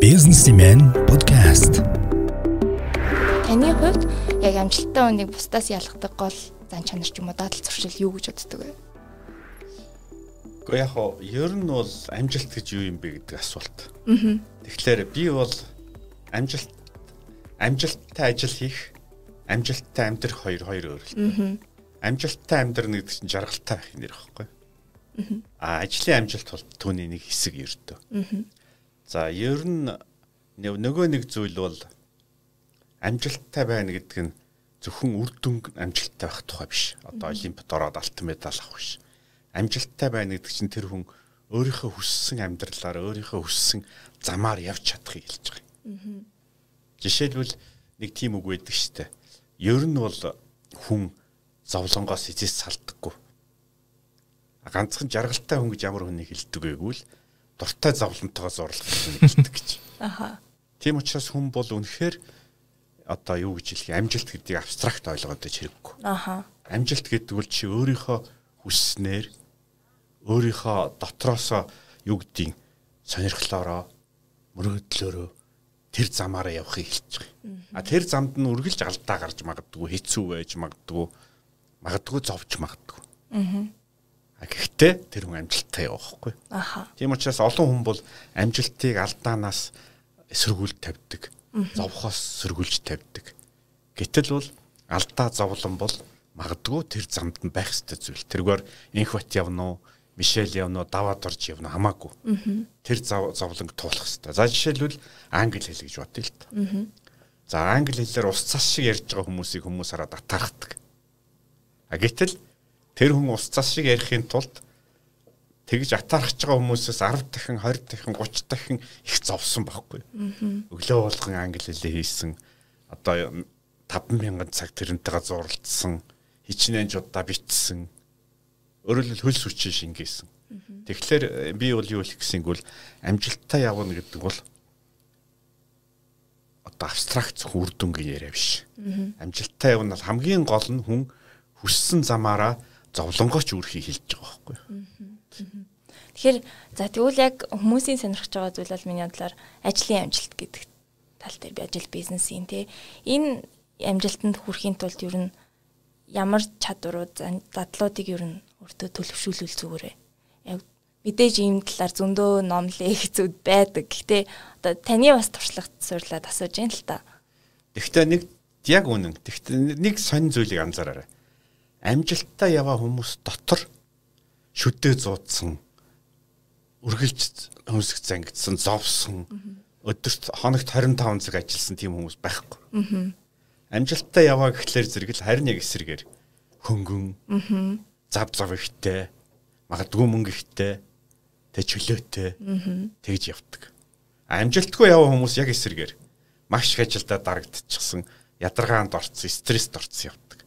Businessman podcast. Таны хувьд яг амжилттай хүнийг бусдаас ялгадаг гол зан чанар ч юм уу дадал зуршил юу гэж боддог вэ? Гэхдээ яг хоо ер нь бол амжилт гэж юу юм бэ гэдэг асуулт. Тэгэхээр би бол амжилт амжилттай ажил хийх, амжилттай амьдрах хоёр хоёр өөр л. Амжилттай амьдрах гэдэг чинь жаргалтай байх нэр байхгүй. Аа. Ажлын амжилт бол түүний нэг хэсэг ердөө. Аа За ер нь нөгөө нэг зүйл бол амжилттай байна гэдэг нь зөвхөн үр дүн амжилттай байх тухай биш. Одоо олимпиад ороод алтан медаль авах биш. Амжилттай байна гэдэг чинь тэр хүн өөрийнхөө хүссэн амьдралаар өөрийнхөө хүссэн замаар явж чадахыг хэлж байгаа юм. Жишээлбэл нэг тийм үг байдаг штэ. Ер нь бол хүн зовлонгоос эзэс салдаггүй. Ганцхан жаргалтай хүн гэж ямар хүнийг хэлдэг вэ гэвэл дуртай зовлонтойгоо зурлах гэдэг гэж. Аха. Тийм учраас хүн бол үнэхээр одоо юу гэж хэлэх амжилт гэдгийг абстракт ойлгоод хэрэггүй. Аха. Амжилт гэдэг бол чи өөрийнхөө хүсснээр өөрийнхөө дотроосоо юу гэдгийг сонирхлоороо мөрөөдлөөрөө тэр замаараа явахыг хэлж байгаа. А тэр замд нь үргэлж алдаа гарч магадгүй, хэцүү байж магадгүй, магадгүй зовж магадгүй. Аа Гэхдээ тэр хүн амжилттай явахгүй. Аха. Тийм учраас олон хүн бол амжилтыг алдаанаас сөргүүлж тавьдаг. Зовхоос сөргүүлж тавьдаг. Гэтэл бол алдаа зовлон бол магадгүй тэр замд нь байх ёстой зүйл. Тэргээр инхват явна уу, Мишель явна уу, даваад орж явна хамаагүй. Тэр зовлонг туулах ёстой. За жишээлбэл англи хэл гэж бодъё л та. За англи хэлээр ус цас шиг ярьж байгаа хүмүүсийг хүмүүс хараад атаархдаг. А гэтэл тэр хүн ус цас шиг ярихын тулд тэгж атаархаж байгаа хүмүүсээс 10 дахин 20 дахин 30 дахин их зовсон байхгүй. Өглөө болгон англи хэлээ хийсэн одоо 5000 цаг тэрнтэйгээ зурлцсан хичнээн жудаа бичсэн өөрөөр хэл хөлс хүчин шингээсэн. Тэгэхээр би бол юу хэлэх гэсэн бол амжилттай явна гэдэг бол одоо абстракт үр дүнгийн яриа биш. Амжилттай явна бол хамгийн гол нь хүн хүссэн замаараа зовлонгооч үрхий хэлж байгаа байхгүй. Тэгэхээр за тэгвэл яг хүмүүсийн сонирхож байгаа зүйл бол миний бодлоор ажлын амжилт гэдэг тал дээр би ажил бизнесийн тий энэ амжилтанд хүрэхийн тулд ер нь ямар чадварууд дадлуудыг ер нь өөртөө төлөвшүүлвэл зүгээрээ яг мэдээж ийм талаар зөндөө номлын хэцүүд байдаг. Гэхдээ одоо таны бас туршлагат суурлаад асууж юм л та. Гэхдээ нэг яг үнэн. Гэхдээ нэг сонь зүйлийг анзаараарай амжилттай яваа хүмүүс дотор шүдээ зуудсан үргэлж хөмсг зангидсан зовсон өдөрт хоногт 25 цаг ажилласан тийм хүмүүс байхгүй. Амжилттай яваа гэхлээр зэрэг л харин яг эсрэгээр хөнгөн зав зав ихтэй магадгүй мөнгө ихтэй тэг чөлөөтэй тэгж явдаг. Амжилтгүй яваа хүмүүс яг эсрэгээр маш их ажилдаа дарагдчихсан ядаргаанд орцсон стресст орцсон явдаг.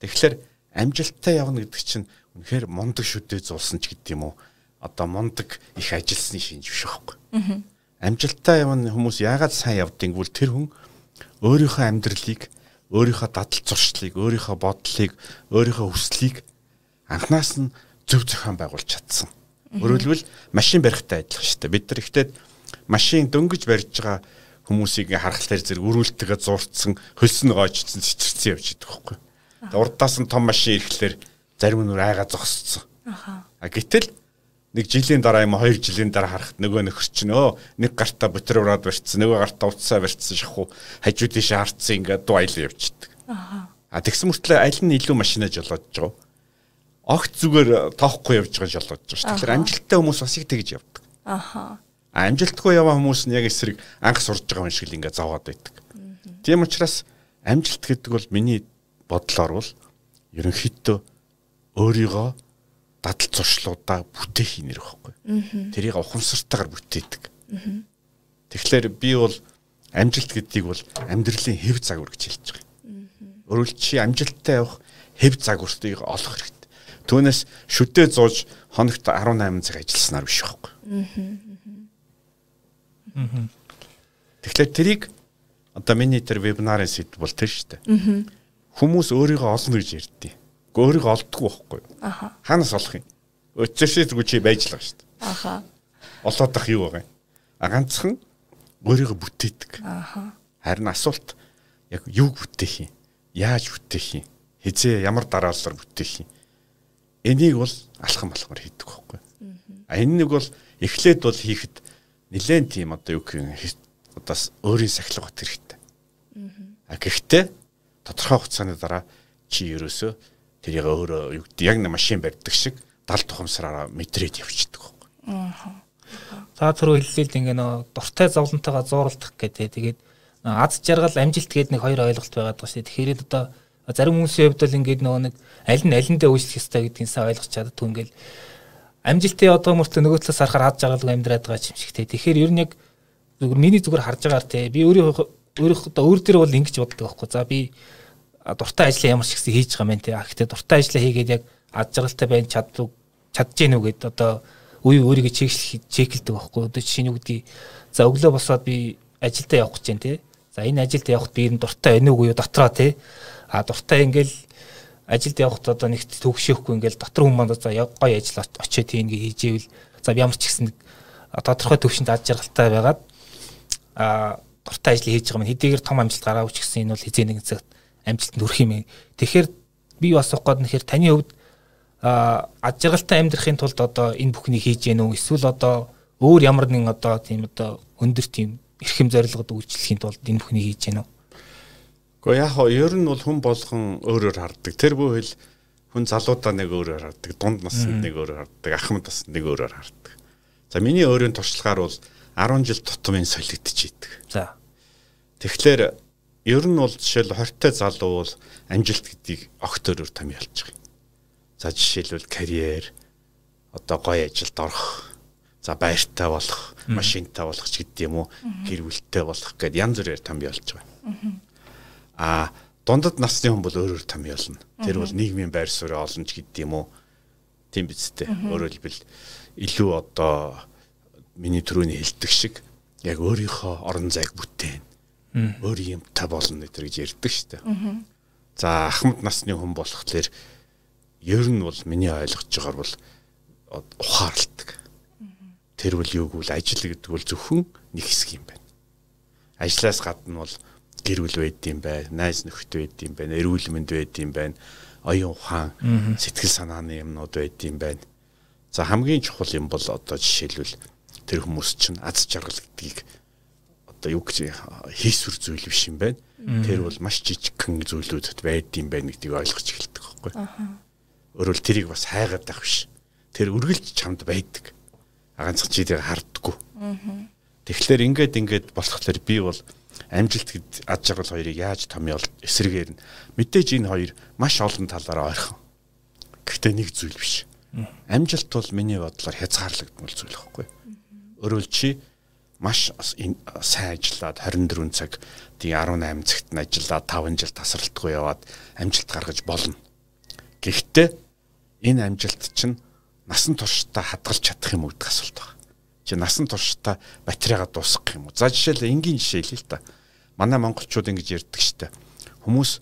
Тэгэхээр амжилттай явна гэдэг чинь үнэхээр мундаг шүдээ зулсан ч гэдэг юм уу одоо мундаг их ажилласны шинж биш байхгүй. Амжилттай явна хүмүүс яагаад сайн явдгийг бол тэр хүн өөрийнхөө амьдралыг өөрийнхөө дадал зуршлыг өөрийнхөө бодлыг өөрийнхөө хүслийг анханаас нь зөв зохион байгуулж чадсан. Өөрөлдвөл машин барихтай адилхан шүү дээ. Бид нар ихтэй машин дөнгөж барьж байгаа хүмүүсийг харахаар зэрэг өрүүлтэйгээ зурцсан, хөлсөн гоожцсан, цэцэрсэн явж идэх байхгүй. Урдаас нь том машин ирэхлээр зарим нь айгаа зогсцсон. Аха. А гэтэл нэг жилийн дараа юм хоёр жилийн дараа харахад нөгөө нөхөр чинь өө нэг гартаа бутерброд барьцсан нөгөө гартаа утсаа барьцсан шахуу хажуу тийш харцсан ингээд дуайл явчихдаг. Аа. А тэгсэн мөртлөө аль нь илүү машинаа жолоодж байгаа. Огт зүгээр тоохгүй явж байгаа жолоодж байгаа шүү. Тэгэхээр амжилттай хүмүүс бас их тэгж явдаг. Аха. Амжилтгүй яваа хүмүүс нь яг эсрэг анх сурж байгаа юм шиг л ингээд зовоод байдаг. Тийм учраас амжилт гэдэг бол миний бодлоор бол ерөнхийдөө өөрийгөө дадал зуршлуудаа бүтээх юм нэр байхгүй. Тэрийг ухамсартайгаар бүтээдэг. Тэгэхээр би бол амжилт гэдгийг бол амьдралын хэв загвар гэж хэлж байгаа. Өөрөлд чи амжилттай явах хэв загварыг олох хэрэгтэй. Түүнээс шүдээ зууж хоногт 18 цаг ажилласнаар биш байхгүй. Тэгэхээр тэрийг одоо миний тэр вебинарын сэдв бол тэр шүү дээ хүмүүс өөрийгөө олно гэж ярьдیں۔ Өөрийгөө олддгүй байхгүй юу? Аха. Хаанаас олох юм? Зүг чи байж л байгаа шүү дээ. Аха. Олоод ах юу байгаа юм? А ганцхан өөрийгөө бүтээдэг. Ааха. Харин асуулт яг юг бүтээх юм? Яаж бүтээх юм? Хизээ ямар дараалалаар бүтээх юм? Энийг бол алхам алхмаар хийдэг байхгүй. А энэ нэг бол эхлээд бол хийхэд нэлээд тийм одоо юу гэх юм одоо өөрийн сахилга бат хэрэгтэй. А гэхдээ тодорхой хугацааны дараа чи ерөөсөө тэрийг өөрөө юу гэдэг яг нэг машин барьдаг шиг 70 тухамсараараа мэдрээд явчихдаг байхгүй. Аа. За түрүү хэллээ л ингээ нөө дуртай зовлонтойгоо зууралдах гэдэг. Тэгээд аз жаргал амжилт гэдэг нэг хоёр ойлголт байгаад байгаа шүү дээ. Тэгэхээр одоо зарим хүмүүсийн хувьд бол ингээд нөгөө нэг аль нь алиндаа үйлчлэх ёстой гэдгийг сайн ойлгож чаддгүй ингээл амжилтын одоо мөртөө нөгөө талаас харахаар аз жаргалгүй амьдраад байгаа юм шиг те. Тэгэхээр ер нь яг зүгээр миний зүгээр харж байгаагаар те би өөрийнхөө өөрийнхөө одоо өөр дээр бол ингэж боддог байхгүй. За би дуртай ажлаа ямар ч ихсэн хийж байгаа юм те. Гэхдээ дуртай ажлаа хийгээд яг аз жаргалтай байж чаддаг чадж гэнэ үү гэд одоо үе өөрийгөө чеклэх чеклдэг байхгүй. Одоо жишээ нь юу гэдгийг за өглөө босоод би ажилдаа явах гэж байна те. За энэ ажилд явахд би энэ дуртай байна уу юу дотроо те. А дуртай ингээл ажилд явахд одоо нэг төгшөөхгүй ингээл дотор хүмүүс за гоё ажил очиод тийм ингээ хийжээвэл за ямар ч ихсэн тодорхой төвшөнд аж жаргалтай байгаад а дуртай ажил хийж байгаа юм хэдийгээр том амжилт гараагүй ч гэсэн энэ бол хизээ нэгэн цагт амжилтанд хүрэх юм. Тэгэхээр би бас ухаад нэхэр таны хувьд а аж жаргалтай амьдрахын тулд одоо энэ бүхнийг хийж гэнэ үү эсвэл одоо өөр ямар нэгэн одоо тийм одоо өндөр тийм эрхэм зорилгод үйлчлэхийн тулд энэ бүхнийг хийж гэнэ үү? Гэхдээ яг хоо ер нь бол хүн болгон өөрөөр харддаг. Тэр бүхэл хүн залуудаа нэг өөрөөр харддаг, дунд наснд нэг өөрөөр харддаг, ахмад наснд нэг өөрөөр харддаг. За миний өөрийн туршлагаар бол 10 жил тутмын солигдчихийдэг. За. Тэгэхээр ер нь бол жишээл 20 тай залуу бол амжилт гэдгийг огт өөрөөр томьёолж байгаа юм. За жишээлбэл карьер одоо гоё ажилд орох за байртай болох, машинтай болох ч гэдэг юм уу, гэр бүлтэй болох гэдээ янз бүрээр томьёолж байгаа. Аа дундад насны хүн бол өөрөөр томьёолно. Тэр бол нийгмийн байр суурь олон ч гэдэг юм уу. Тийм биз дээ. Өөрөөр хэлбэл илүү одоо миний түрүүний хэлдэг шиг яг өөрийнхөө орон зайг бүтээн. Өөр юмтай болно гэдэг гэж ярьдаг шүү дээ. За ахмад насны хүн болохоор ер нь бол миний ойлгож байгаагаар бол ухаарлдаг. Тэр бол юу гэвэл ажил гэдэг бол зөвхөн нэг хэсэг юм байна. Ажлаас гадна бол гэр бүл байд юм байна, найз нөхдөд байд юм байна, эрүүл мэнд байд юм байна, оюун ухаан, сэтгэл санааны юмнууд байд юм байна. За хамгийн чухал юм бол одоо жишээлбэл тэр хүмүүс чинь аз жаргал гэдгийг одоо юу гэж хийсвэр зүйл биш юм байна. Тэр бол маш жижигхэн зүйлүүдэд байд юм байна гэдгийг ойлгож эхэлдэг байхгүй. Аа Өөрөөр тэрийг бас хайгаад байх биш. Тэр үргэлж чамд байдаг. Ганцхан чи тэрийг харддаггүй. Тэгэхээр ингээд ингээд болохлээр би бол амжилт гэд ад жаргал хоёрыг яаж томьёол эсрэгээр нь мэдээж энэ хоёр маш олон талаараа ойрхон. Гэхдээ нэг зүйл биш. Амжилт бол миний бодлоор хязгаарлагдмал зүйл байхгүй. Өөрөөр чи маш сайн ажиллаад 24 цаг тий 18 цагт нь ажиллаад 5 жил тасралтгүй яваад амжилт гаргаж болно. Гэхдээ энэ амжилт чинь насан туршдаа хадгалж чадах юм уу гэдэг асуулт байна. Чи насан туршдаа батарейгаа дуусгах юм уу? За жишээл энгийн жишээ хэлээ л та. Манай монголчууд ингэж ярьдаг штэ. Хүмүүс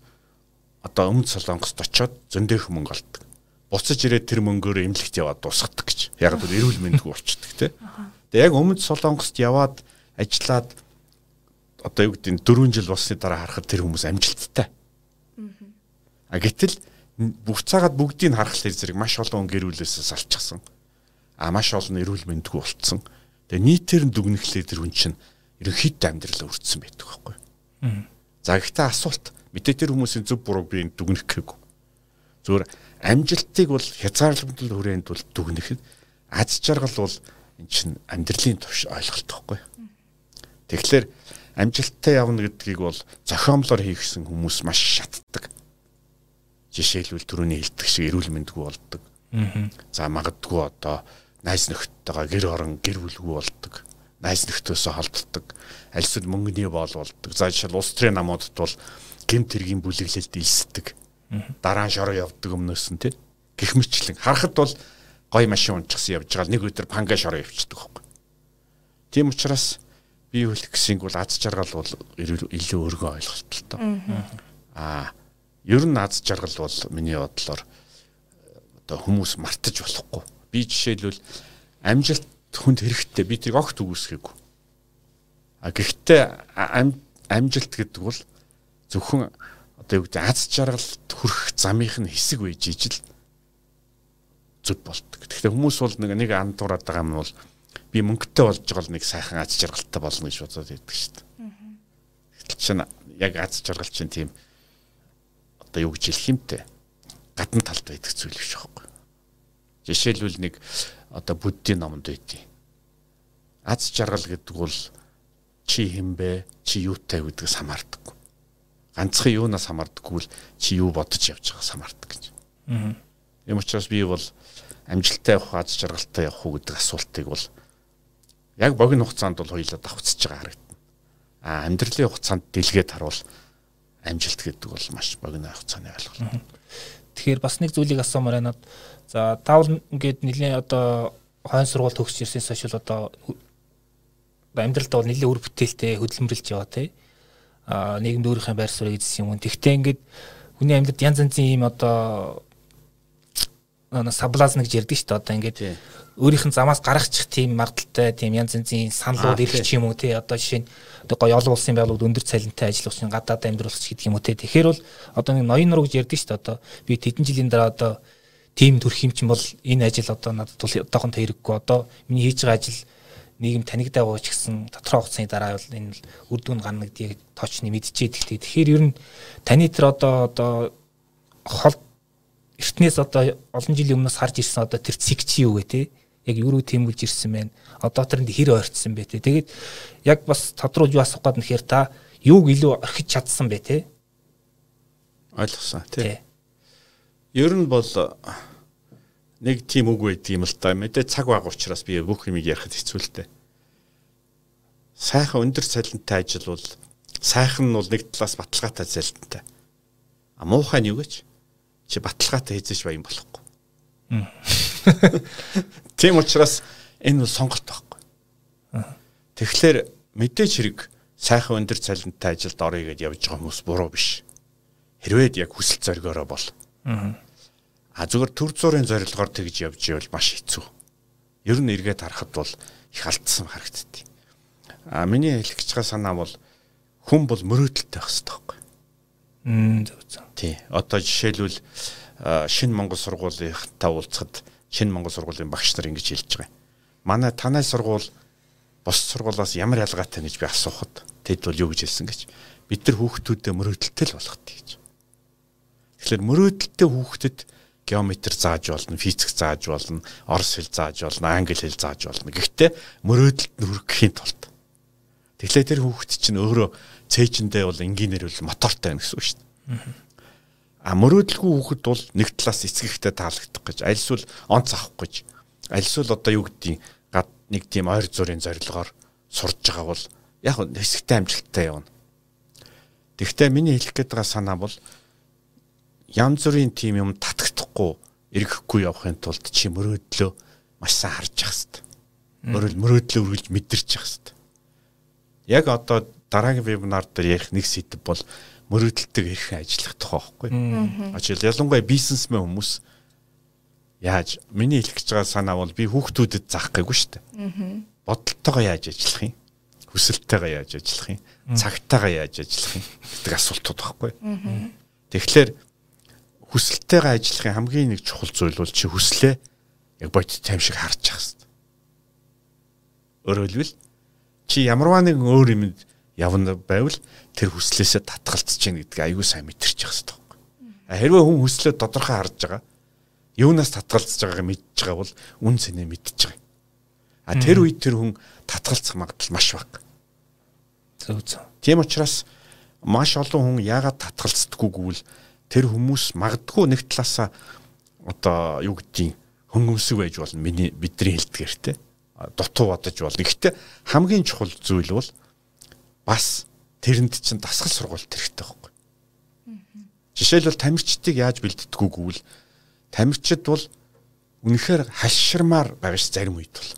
одоо өмнөд солонгост очиод зөндөөх мөнгө олдог. Буцаж ирээд тэр мөнгөөр эмнэлэгт яваад дуусгадаг гэж. Яг л эрүүл мэндгүй болчдөг те. Тэгээ яг өмнөд солонгост яваад ажиллаад одоо юу гэдэг нь 4 жил болсны дараа харахад тэр хүмүүс амжилттай. А гэтэл буцаагаад бүгдийг харах зэрэг маш олон гэр бүлээсээ салчихсан. А маш олон эрүүл мэндгүй болцсон. Тэгээ нийтээр нь дүгнэхлээр тэр хүн чинь ерөнхийдөө амьдралаа өртсөн байдаг байхгүй. За гэхдээ асуулт мэдээ тэр хүмүүсийн зөв буруу би дүгнэх гээгүй. Зүгээр амжилтыг бол хязгаарлалтанд хүрээнд бол дүгнэхэд аз жаргал бол эн чинь амьдралын төвш ойлголт байхгүй. Тэгэхээр амжилттай явна гэдгийг бол зохиомлоор хийгсэн хүмүүс маш шатдаг жишээлбэл түрүүний хэлдэг шиг эрүүл мэндгүй болдог. За магадгүй одоо найз нөхдөдтэйгээ гэр орон гэр бүлгүй болдог. Найз нөхдөсөө холддог. Альсад мөнгөний боол болдог. За жишээл улс төрийн намуудад бол гэмт хэргийн бүлэглэлд илсдэг. Дараа нь шороо явдаг өмнөөс нь тий. Гэх мэтлэн харахад бол гой машин унчихсан явж байгаа нэг өдөр панга шороо явчихдаг байхгүй. Тийм учраас би хэлэх гисинг бол аз жаргал бол илүү өргөн ойлголт л тоо. Аа ер нь аз жаргал бол миний бодлоор одоо хүмүүс мартаж болохгүй. Би жишээлбэл амжилт хүнд хэрэгтэй. Би тэрийг огт үгүйсгээгүй. А гэхдээ ам- амжилт гэдэг бол зөвхөн одоо юу гэдэг аз жаргалд хүрэх замынх нь хэсэг байж ижил зүг болдог. Тэгэхээр хүмүүс бол нэг нэг андуураад байгаа юм бол би мөнгөтэй болж байгаа л нэг сайхан аз жаргалтай болно гэж бодоод байдаг шүү дээ. Гэтэл чинь яг аз жаргал чинь тийм одоо юу гэж хэлэх юмтэй гадна талд байдаг зүйл биш байхгүй. Жишээлбэл нэг одоо буддийн номонд байдیں۔ Аз жаргал гэдэг бол чи хинбэ чи юутай гэдгээс хамаардаг. Ганцхан юунаас хамаардаггүй л чи юу бодож явж байгаас хамаардаг гэж. Аа. Юм учраас би бол амжилттай явах аз жаргалтай явах уу гэдэг асуултыг бол яг богино хугацаанд бол хоёулаа давхцаж байгаа харагдана. А амьдралын хугацаанд дэлгээд харуул амжилт гэдэг бол маш богино хугацааны ойлголт. Тэгэхээр бас нэг зүйлийг асуумаар байна. За таавал ингээд нэлийн одоо хойно сургууль төгсч ирсэнээс хойш одоо амьдралдаа бол нэлийн үр бүтээлтэй хөдөлмөрлж яваа тий. А нийгэмд өөрийнхөө байр суурийг эзэс юм. Тэгвэл ингээд хүний амьдралд янз янзын ийм одоо саблазн гэж ярьдаг шүү дээ. Одоо ингээд өөрийнх нь замаас гаргачих тийм магадaltaй тийм янз янзын саналууд ирэх ч юм уу тий. Одоо жишээ нь одоо гоё олон улсын байгууллагууд өндөр цалинтай ажиллах чинь гадаад амьдруулах гэдэг юм уу тий. Тэгэхээр бол одоо нэг ноён нуруу гэж ярьдаг шүү дээ. Одоо би тэдэн жилийн дараа одоо тим төрх юм чинь бол энэ ажил одоо надад бол одоохондоо хэрэггүй. Одоо миний хийж байгаа ажил нийгэм танигдаа гооч гэсэн тодорхой хугацааны дараа бол энэ үр дүн гарна гэдгийг тоочны мэдчихээд ихтэй. Тэгэхээр ер нь таны тэр одоо одоо хол эртнээс одоо олон жилийн өмнөөс харж ирсэн одоо тэр цэг чи юу гэ те? Яг юу руу тэмүүлж ирсэн байна одоо тэрэнд хэр ойрцсон бэ те? Тэгээд яг бас тодруулж асуух гээд нэхэр та юуг илүү орхиж чадсан бэ те? Ойлгосон тий. Ер нь бол нэг тийм үг байдаг юм л та. Мэдээ цаг баг учраас би бүх юмыг ярихад хэцүү л дээ. Сайхан өндөр цалинтай ажил бол сайхан нь бол нэг талаас баталгаатай цалинтай. А муухай нь юу гэж чи баталгаатай хийжэж баян болохгүй. Тийм учраас энэ бол сонголт байхгүй. Тэгэхээр мэдээж хэрэг сайхан өндөр цалинтай ажилд орё гэдээ явж байгаа хүмүүс буруу биш. Хэрвээ яг хүсэл зоригоороо бол. А зүгээр төр зүрийн зорилгоор тэгж явж ивэл маш хэцүү. Ер нь эргээд харахад бол их алдсан харагдтыг. А миний хэлэх гэж байгаа санаа бол хүн бол мөрөөдөлтэй байх хэрэгтэй байхгүй. Зөв зөв. Тий. Одоо жишээлбэл шинэ Монгол сургуулийнхтай уулзахад шинэ Монгол сургуулийн багш нар ингэж хэлж байгаа юм. Манай танай сургууль бос сургуулиас ямар ялгаатай гэж би асуухад тэд бол юу гэж хэлсэн гэж бид нар хүүхдүүдэд мөрөөдөлтэй л болгох гэж. Тэгэхээр мөрөөдөлтэй хүүхдэд геометр зааж болно, физик зааж болно, орос хэл зааж болно, англи хэл зааж болно. Гэхдээ мөрөөдөлд нь хүрэхийн тулд. Тэгэхээр тэр хүүхд чинь өөрөө цээжиндээ бол инженер бол мотортой байна гэсэн үг шүү дээ. А мөрөөдөлгүй хүүхэд бол нэг талаас эцгийгтэй таалагдах гэж альсвал онц авах гэж альсвал одоо юу гэдгийг гад нэг тийм ойр зүрийн зорилгоор сурж байгаа бол яг хэсэгтэй амжилттай явна. Тэгвэл миний хэлэх гээд байгаа санаа бол янз бүрийн тийм юм татагдахгүй эргэхгүй явахын тулд чи мөрөөдлөө маш сайн харж явах хэрэгтэй. Мөрөл мөрөөдлөө үргэлж мэдэрч явах хэрэгтэй. Яг одоо дараагийн вебинар дээр ярих нэг сэдв бол мөрөөдөлтөг хэрхэн ажиллах тухай байхгүй. Ажил ялангуяа бизнесмен хүмүүс яаж миний хэлэх гэж байгаа санаа бол би хүүхдүүдэд заах гээгүй шүү дээ. Бодолтойгоо яаж ажиллах юм? Хүсэлтэйгээ яаж ажиллах юм? Цагтайгаа яаж ажиллах юм гэдэг асуултууд байхгүй. Тэгэхээр хүсэлтэйгээ ажиллахын хамгийн нэг чухал зүйл бол чи хүслээ яг бодит тайм шиг харж хэрэгтэй. Өөрөөр хэлбэл чи ямарваа нэг өөр юмд явна байвал тэр хүслээсээ татгалцж чинь гэдэг аюу сайн мэдэрч явах хэрэгтэй байхгүй. Хэрвээ хүн хүслээ тодорхой харж байгаа юунаас татгалзаж байгааг мэдж байгаа бол үн цэнэ мэдж байгаа. А тэр үед тэр хүн татгалзах магадлал маш бага. Зөв зөв. Тийм учраас маш олон хүн яагаад татгалздаггүй гэвэл тэр хүмүүс магадгүй нэг талаасаа одоо юу гэдгийг хөнгөмсөг байж болно миний бидний хэлдгээр те дутуу бодож болно. Гэхдээ хамгийн чухал зүйл бол бас тэрэнд чинь дасгал сургуульт хэрэгтэй байхгүй. Жишээлбэл тамирчдыг яаж бэлддэггүй гэвэл тамирчид бол үнэхээр хальширмаар байгаа ш зарим үед бол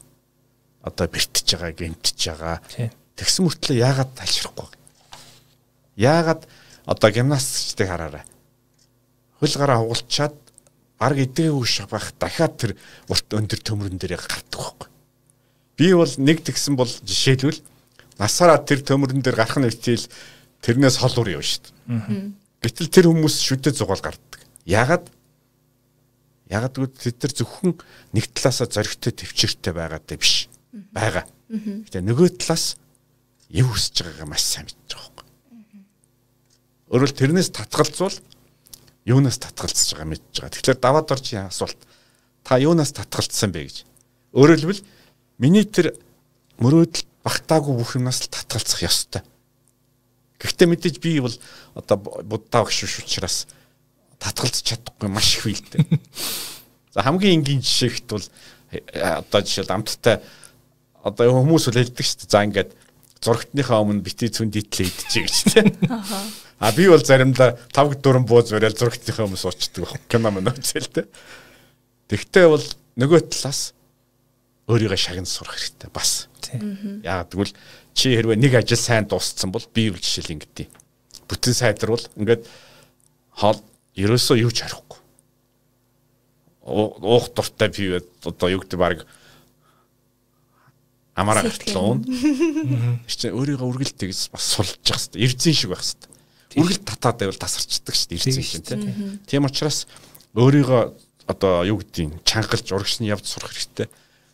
одоо бэртэж байгаа, гэмтэж байгаа. Тэгсэн мөртлөө яагаад хальширахгүй? Яагаад одоо гимнастикчдыг хараарай. Хөл гараа хугалчаад баг эдгээгүй шавах дахиад тэр урт өндөр төмрөн дээр гардаг байхгүй. Би бол нэг тэгсэн бол жишээлбэл насаараа тэр төмөрөн дээр гарах нь хичээл тэрнээс хол уур явна шүү дээ. Гэтэл тэр хүмүүс шүдэ зугаал гардаг. Ягаад? Ягаад гэвэл тэд нар зөвхөн нэг талаасаа зоригтой төвчөртэй байгаадаа биш. Бага. Гэтэ нөгөө талаас юу хүсэж байгаагаа маш сайн мэдж байгаа байхгүй. Өөрөөр тэрнээс татгалзуул юунаас татгалзаж байгаа мэдж байгаа. Тэгэхээр даваад орж асуулт та юунаас татгалцсан бэ гэж. Хэлбэл миний тэр мөрөөдөл багтаагүй бүх юмнаас л татгалцах ёстой. Гэхдээ мэдээж би бол одоо буддаа багш биш учраас татгалзах чадахгүй маш их үйлдэ. За хамгийн энгийн жишээхт бол э, одоо жишээл амттай одоо хүмүүс үл хэлдэг шүү дээ. За ингээд зурагтныхаа өмнө бити цүн дитлээ идчихэ гэж тийм. А би бол заримдаа 5 4 бууз бариад зурагтныхаа өмнө суучдаг баг. Кино мөн үзэл тийм. Тэгтээ бол нөгөө талаас өөрийгөө шагнаж сурах хэрэгтэй бас. Яагаад гэвэл чи хэрвээ нэг ажил сайн дууссан бол би юу жишээл ингэдэй. Бүтэн сайдруул ингээд хоол ерөөсөө юу ч харихгүй. Уух дуртай би одоо юу гэдэг баг амаараа гэртлээ. Чи өөрийгөө үргэлт тэгс бас сулж явах хэрэгтэй. Эрзэн шиг байх хэрэгтэй. Үргэлт татаад байвал тасарчдаг шүү дээ эрзэн шиг тийм. Тийм учраас өөрийгөө одоо юу гэдгийг чангалж урагшны явж сурах хэрэгтэй.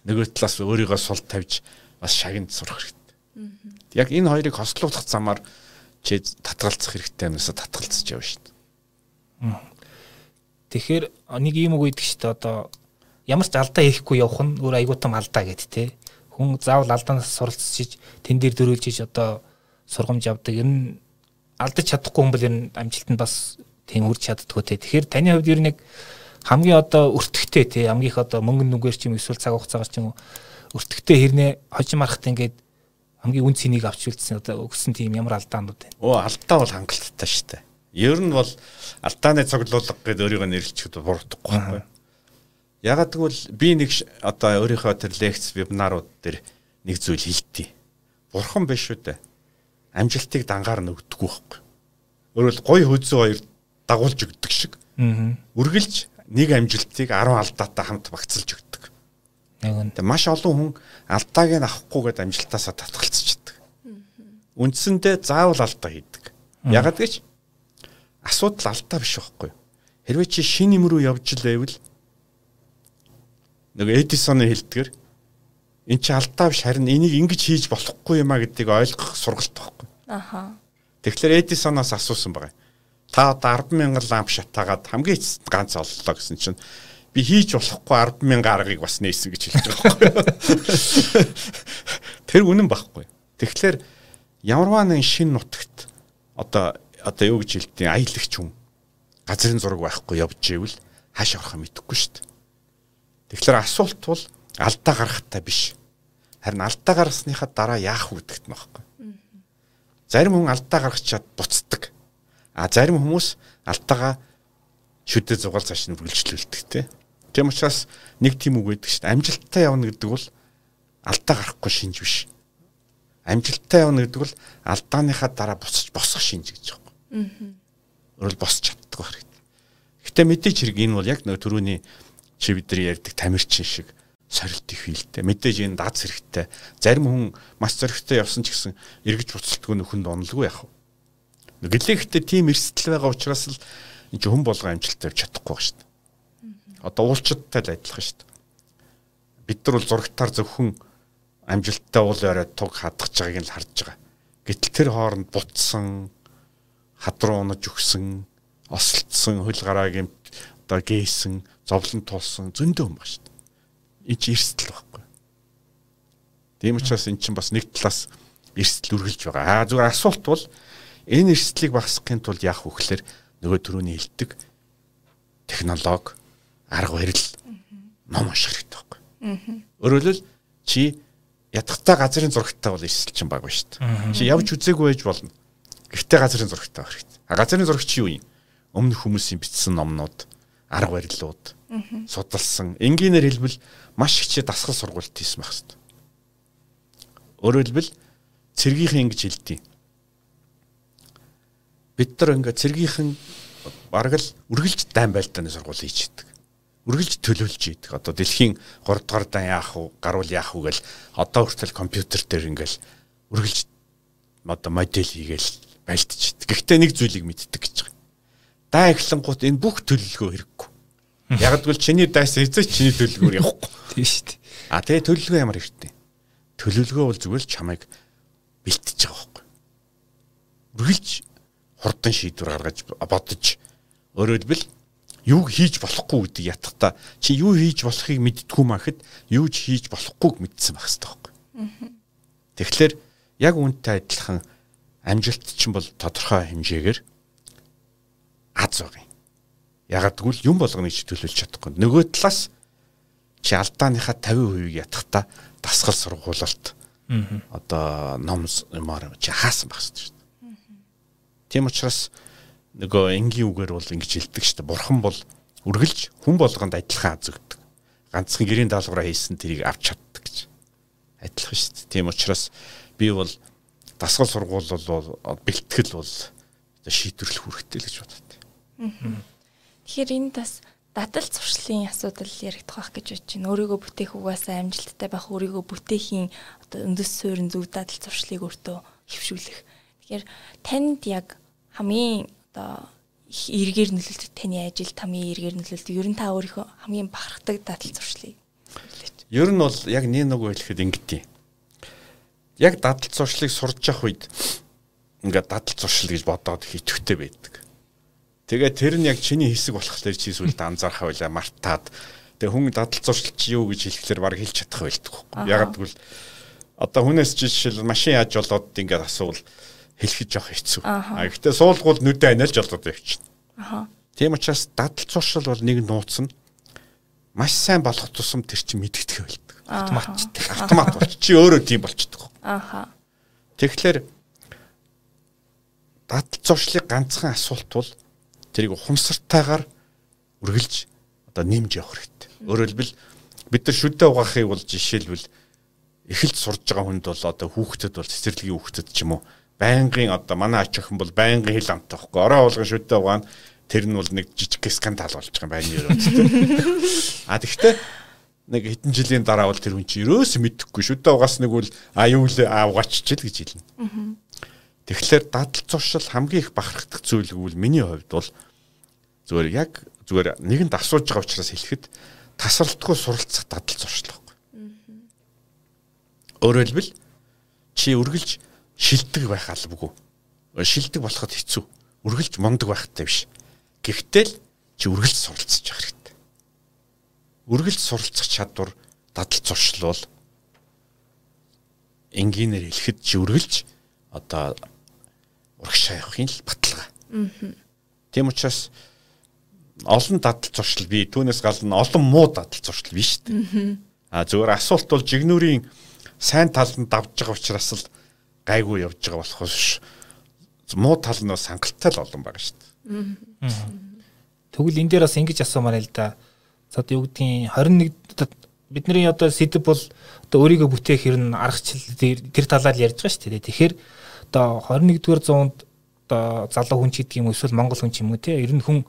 Нөгөө талаас өөрийгөө сул тавьж бас шагнад сурах хэрэгтэй. Яг энэ хоёрыг хослуулах замаар чи татгалзах хэрэгтэй юмсаа татгалзаж явна шүү дээ. Тэгэхээр нэг юм үг гэдэг шүү дээ одоо ямар ч алдаа хийхгүй явах нь өөр айгуутам алдаа гэд те хүн заавал алдаанаас суралцж тэн дээр дөрүүлж одоо сургамж авдаг. Ер нь алдаж чадахгүй бол ер нь амжилтанд бас тийм үрж чаддгүй те. Тэгэхээр таны хувьд ер нь хамгийн одоо өртөгтэй те хамгийн их одоо мөнгө нүгээр ч юм эсвэл цаг хугацаагаар ч юм уу өртөгтэй хэрнээ хожим марахт ингээд хамгийн үн цэнийг авч үлдсэн одоо өгсөн тийм ямар алдаанууд байна. Оо алдаа бол хангалттай шүү дээ. Ер нь бол алдааны цуглуулга гэдэг өөрийгөө нэрлэхэд буруудахгүй байхгүй. Ягаад гэвэл би нэг одоо өөрийнхөө тэр лекц вебинарууд дээр нэг зүйл хэлтий. Бурхан биш үү дээ. Амжилтыг дангаар нөгдөггүй байхгүй. Өөрөөр гой хөзөө хоёр дагуулж өгдөг шиг. Үргэлж нэг амжилтыг 10 алдаатай хамт багцалж өгдөг. Яг маш олон хүн алдааг нь авахгүйгээд амжилтаасаа татгалцчихдаг. Үндсэндээ заавал алдаа хийдэг. Ягаад гэж асуудал алдаа биш байхгүй. Хэрвээ чи шин юм руу явж л байвал нэг Эдисоны хэлдгэр эн чи алдаа биш харин энийг ингэж хийж болохгүй юм а гэдгийг ойлгох сургалт байхгүй. Аха. Тэгэхээр Эдисоноос асуусан байгаа. Та одоо 100000 ламп шатаагаад хамгийн эцэст ганц оллоо гэсэн чинь би хийж болохгүй 100000 аргыг бас нээсэн гэж хэлж байгаа байхгүй. Тэр үнэн байхгүй. Тэгэхээр ямарваа нэгэн шин нутагт одоо одоо юу гэж хэлдэг аялагч хүн газрын зураг байхгүй явж ивэл хааш орох мэдэхгүй шүү дээ. Тэгэхээр асуулт бол алдаа гарахтай биш. Харин алдаа гаргасныхаа дараа яах үүдэгт нь багхгүй. Зарим хүн алдаа гаргачаад буцдаг. А зарим хүмүүс алдаагаа шүдэ зугаал цааш нь үргэлжлүүлдэг тий. Тийм учраас нэг тийм үг байдаг шүү дээ. Амжилттай явна гэдэг бол алдаа гарахгүй шинж биш. Амжилттай явна гэдэг бол алдааныхаа дараа буцаж босох шинж гэж байгаа юм. Аа. Өөрөөр босч чаддаг хэрэгтэй. Гэтэ мэдээч хэрэг энэ бол яг нөө түрүүний чи бидний ярьдаг тамирчин шиг сорилт их хилтэй. Мэдээж энэ дац хэрэгтэй. Зарим хүн маш зөрөгтэй явсан ч гэсэн эргэж буцалтгүй нөхөнд онолгүй яах вэ? Гэлээхтэй тийм эрсдэл байгаа учраас л энэ хүн болго амжилт тавьж чадахгүй байна шүү дээ. Одоо уулчдтай л адилхан шүү дээ. Бид нар бол зурагтаар зөвхөн амжилттай уул яриад туг хадгаж байгааг нь харж байгаа. Гэтэл тэр хооронд бутсан, хадруу унаж өгсөн, осолцсон, хөл гараа гэмт одоо гээсэн, зовлон тулсан зөндөө хүн байна шүү дээ. Энэ чи эрсдэл байхгүй. Тийм учраас эн чинь бас нэг талаас эрсдэл үргэлж байгаа. Аа зүгээр асуулт бол энэ эрсдлийг багасгахын тулд яах вэ гэхээр нөгөө төрөний хилдэг технологи, арга барил ном унших хэрэгтэй байхгүй. Өөрөөр хэлбэл чи ядахтаа газрын зурагтай бол эрсдэл чинь баг ба шүү дээ. Чи явж үзээгүй байж болно. Гэхдээ газрын зурагтай байх хэрэгтэй. А газрын зурагч юу юм? Өмнөх хүмүүсийн бичсэн номнууд арга барилууд судалсан. Энгийнээр хэлбэл маш хичээ дасгал сургалт хийсэн байх хэвээр. Өөрөөр хэлбэл цэргийнхэн ингэж хэлдэг. Бид нар ингээ цэргийнхэн бараг л үргэлж дайм байлдааны сургууль хийчихдэг. Үргэлж төлөвлөж ийдэг. Одоо дэлхийн 3 дугаар дан яах вэ? Гаруул яах вэ гэл одоо хүртэл компьютер дээр ингээл үргэлж одоо модель хийгээл байлдчихэд. Гэхдээ нэг зүйлийг мэддэг гэж байгаа. Даа эхлэнгууд энэ бүх төлөлгөө хэрэггүй. Яг гэвэл чиний дайс эзэж чиний төлөлгөөр явахгүй. Тийм шүү дээ. А тэгээ төлөлгөө ямар хэрэгтэй. Төлөлгөө бол зүгээр л чамайг бэлтэж байгаа байхгүй. Үргэлж хурдан шийдвэр гаргаж бодож өөрөөр хэлбэл юу хийж болохгүй гэдэг ятгата чи юу хийж болохыг мэддгүү махэд юу ч хийж болохгүйг мэдсэн байх хэрэгтэй байхгүй. Тэгэхээр яг үүнтэй адилхан амжилт чинь бол тодорхой хэмжээгээр аз байгаа юм. Ягаад гэвэл юм болгоныг чи төлөвлөж чадахгүй. Нөгөө талаас чи алдааныхаа 50% ятгата дасгал сургуулалт одоо ном юмар чи хаасан байх шүү дээ. Тийм учраас нөгөө энгийн үгээр бол ингэж хэлдэг шүү дээ. Бурхан бол үргэлж хүн болгонд адилхан аз өгдөг. Ганцхан гэрийн даалгавраа хийсэн тэрийг авч чаддаг гэж. Адилхан шүү дээ. Тийм учраас би бол дасгал сургууль бол бэлтгэл бол шийдвэрлэх хэрэгтэй л гэж боддог. Тэгэхээр энэ бас дадал зуршлын асуудал яригдах байх гэж бодож байна. Өөрийгөө бүтээх угаасаа амжилттай байх, өөрийгөө бүтээхийн одоо үндэс суурин зөв дадал зуршлыг өөртөө хөвшүүлэх. Тэгэхээр танд яг хамгийн одоо их эргээр нөлөөлдөг таны ажил, тамийн эргээр нөлөөлдөг. Ер нь та өөрийнхөө хамгийн бахархдаг дадал зуршлыг. Ер нь бол яг нэг нэг хэлэхэд ингэдэй. Яг дадал зуршлыг сурж явах үед ингээд дадал зуршил гэж бодоод хитвэтэй байдаг. Тэгээ тэр нь яг чиний хэсэг болохоор чи сүлд анзаарах байлаа мартаад тэгээ хүн дадал зуршил чи юу гэж хэлэхлээр баг хэлж чадах байлдаг. Яг гэвэл одоо хүнээс жишээл машин яаж болоод ингээд асуувал хэлэхэд жоох хэцүү. А гэхдээ суулгуул нүдэ анилж болоод явчихна. Аха. Тийм учраас дадал зуршил бол нэг нууц нь маш сайн болох тусам тэр чинь мэддэг байлдаг. Автомат автомат болч чи өөрөө тийм болчихдог. Аха. Тэгэхээр дадал зуршлыг ганцхан асуулт бол тэрийг ухамсартайгаар үргэлж одоо нэмж явах хэрэгтэй. Өөрөөр хэлбэл бид нар шүдэ угаахыг бол жишээлбэл эхэлж сурж байгаа хүнд бол одоо хүүхдэд бол цэцэрлэгийн хүүхдэд ч юм уу байнгын одоо манай ач охин бол байнгын хил амт тахгүй. Орой болгон шүдэ угаана. Тэр нь бол нэг жижиг скандал болж байгаа юм байна юу. А тэгвэл нэг хэдэн жилийн дараа бол тэр хүн чи ерөөс мэдэхгүй шүдэ угаас нэг үл а юу л а угааччихэл гэж хэлнэ. Тэгэхээр дадал зуршил хамгийн их бахархдаг зүйл гэвэл миний хувьд бол зүгээр яг зүгээр нэгэнд асууж байгаа учраас хэлэхэд тасралтгүй суралцах дадал зуршил байхгүй. Өөрөөр хэлбэл чи үргэлж шилдэг байх албагүй. Шилдэг болоход хэцүү. Үргэлж мундаг байхтай биш. Гэхдээ л чи үргэлж суралцж явах хэрэгтэй. Үргэлж суралцах чадвар дадал зуршил бол энгийнээр хэлэхэд чи үргэлж одоо урагшаа явахын л баталгаа. Тийм учраас олон дадал зуршил бий. Түүнээс гал нь олон муу дадал зуршил биш шүү дээ. А зөвөр асуулт бол жигнүүрийн сайн тал нь давж байгаа учраас л гайгүй явж байгаа болохоос муу тал нь сангалттай л олон байгаа шүү дээ. Тэгвэл энэ дээр бас ингэж асуумаар л да. За одоо юу гэдгийг 21 бидний одоо сэдв бол одоо өөрийгөө бүтээх хэрн аргачлал тэр талаар ярьж байгаа шүү дээ. Тэгэхээр одоо 21-р зуунд одоо залуу хүн ч гэдэг юм эсвэл монгол хүн ч юм уу те ер нь хүн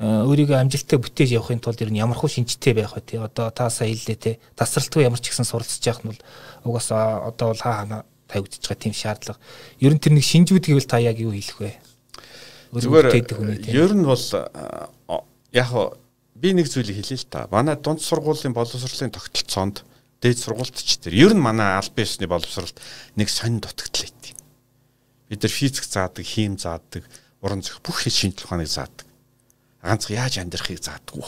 өөрийгөө амжилттай бүтээж явахын тулд ер нь ямар хөө шинжтэй байх вэ те одоо та сая хэллээ те тасралтгүй ямар ч ихсэн суралцж явах нь бол угаасаа одоо бол хаа хана тавигдчих байгаа тийм шаардлага. Ер нь тэр нэг шинжүүд гэвэл та яг юу хэлэх вэ? Зүгээр ер нь бол яг би нэг зүйлийг хэлээ л та. Манай дунд сургуулийн боловсролын тогтолцоонд дээд сургуультч тэр ер нь манай албан ёсны боловсролт нэг сонин дутагдал байт. Бид нар физик заадаг, хим заадаг, уран зөх бүх шинжлэх ухааныг заадаг. Ганц яаж амьдрахыг заадаггүй.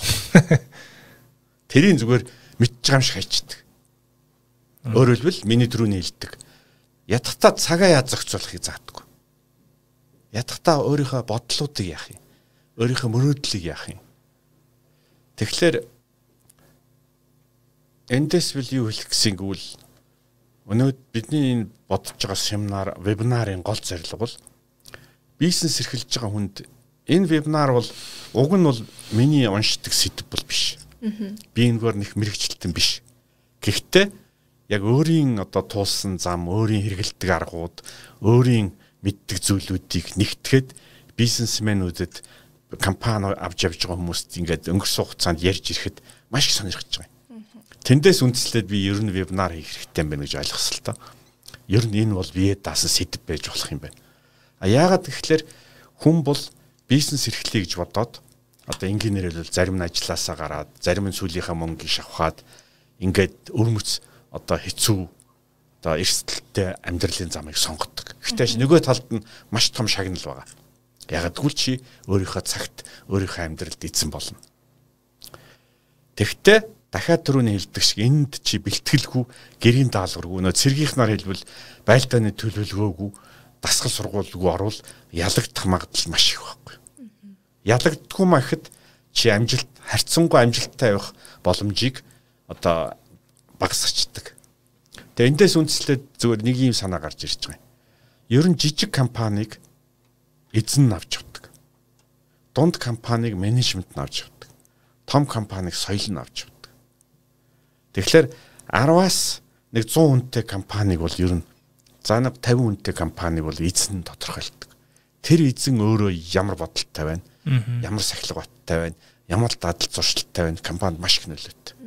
Тэрийн зүгээр мэдж байгаа юм шиг хайчдаг. Хэлбэл миний түрүүний хэлдэг ядахтаа цагаа яаж зохицуулахыг заадаггүй. Ядахтаа өөрийнхөө бодлуудыг яах юм? Өөрийнхөө мөрөөдлийг яах юм? Тэгэхээр эндээс бил юу хэлэх гэсэн гэвэл өнөөд бидний энэ бодож байгаа семинар, вебинарын гол зорилго бол бизнес эрхэлж байгаа хүнд энэ вебинар бол уг нь бол миний уншдаг сэдв бол биш. Би энэгээр нэг мэрэгчлэлтэн биш. Гэхдээ яг өөрийн одоо туулсан зам, өөрийн хэрэгэлдэг аргууд, өөрийн мэддэг зүйлүүдийг нэгтгэхэд бизнесмэнүүдэд компани авч явж байгаа хүмүүст ингээд өнгөрсөн хугацаанд ярьж ирэхэд маш их сонирхож байгаа юм. Тэндээс үндэслээд би ер нь вебинар хийх хэрэгтэй юм байна гэж ойлгосон л та. Ер нь энэ бол бие даасан сэдв байж болох юм байна. А яагаад гэвэл хүн бол бизнес эрхлэе гэж бодоод одоо инженеэр бол зарим нь ажилласаа гараад зарим нь сүүлийнхаа мөнгийг шавхаад ингээд өрмөц одоо хэцүү одоо эрсдэлтэй амьдралын замыг сонгодог. Гэхдээ нөгөө талд нь маш том шагнал байгаа. Ягаад гэвэл чи өөрийнхөө цагт өөрийнхөө амьдралд эзэн болно. Тэгвэл дахиад түрүүний хэлдэг шиг энд чи бэлтгэлгүй гэрийн даалгаваргүй нөө цэргийнхнаар хэлбэл байлдааны төлөвлөгөөгүй дасгал сургуулгүй орвол ялагдах магадлал маш их байхгүй. Ялагддгүй махад чи амжилт харьцангуй амжилттай явах боломжийг одоо багасгачдаг. Тэгээ эндээс үндэслээд зүгээр нэг юм санаа гарч ирж байгаа юм. Ер нь жижиг компанийг эзэн нь авч явдаг. Дунд компанийг менежмент нь авч явдаг. Том компанийг соёл нь авч явдаг. Тэгэхээр 10-аас нэг 100 хүнтэй компанийг бол ер нь за нэг 50 хүнтэй компанийг бол эзэн нь тодорхойлдог. Тэр эзэн өөрөө ямар бодолтой байна? Ямар сахилга баттай байна? Ямар дадал зуршилтай байна? Компанид маш их нөлөөтэй.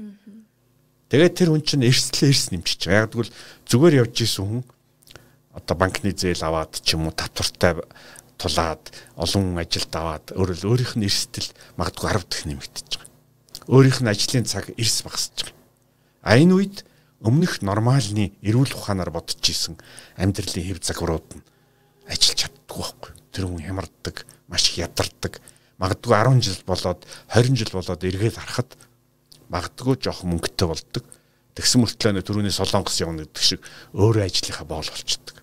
Тэгээд тэр хүн чинь эрсдлээ эрс нэмчихэж байгаа. Яг тэгвэл зүгээр явж исэн хүн одоо банкны зээл аваад ч юм уу татвартай тулаад олон ажилд аваад өөрөөр өөрийнх нь эрсдэл магадгүй 10 дахин нэмэгдэж байгаа. Өөрийнх нь ажлын цаг эрс багасж байгаа. А энэ үед өмнөх нормалны эрүүл ухаанаар бодож исэн амьдралын хэв загварууд нь ажиллаж чаддгүй байхгүй. Тэр хүн хямардаг, маш их ядардаг. Магадгүй 10 жил болоод 20 жил болоод эргээд харахад магадгүй жоох мөнгөтэй болдог. Тэгсэн мөртлөө түрүүний солонгос явна гэдэг шиг өөрөө ажлынхаа боол болчдөг.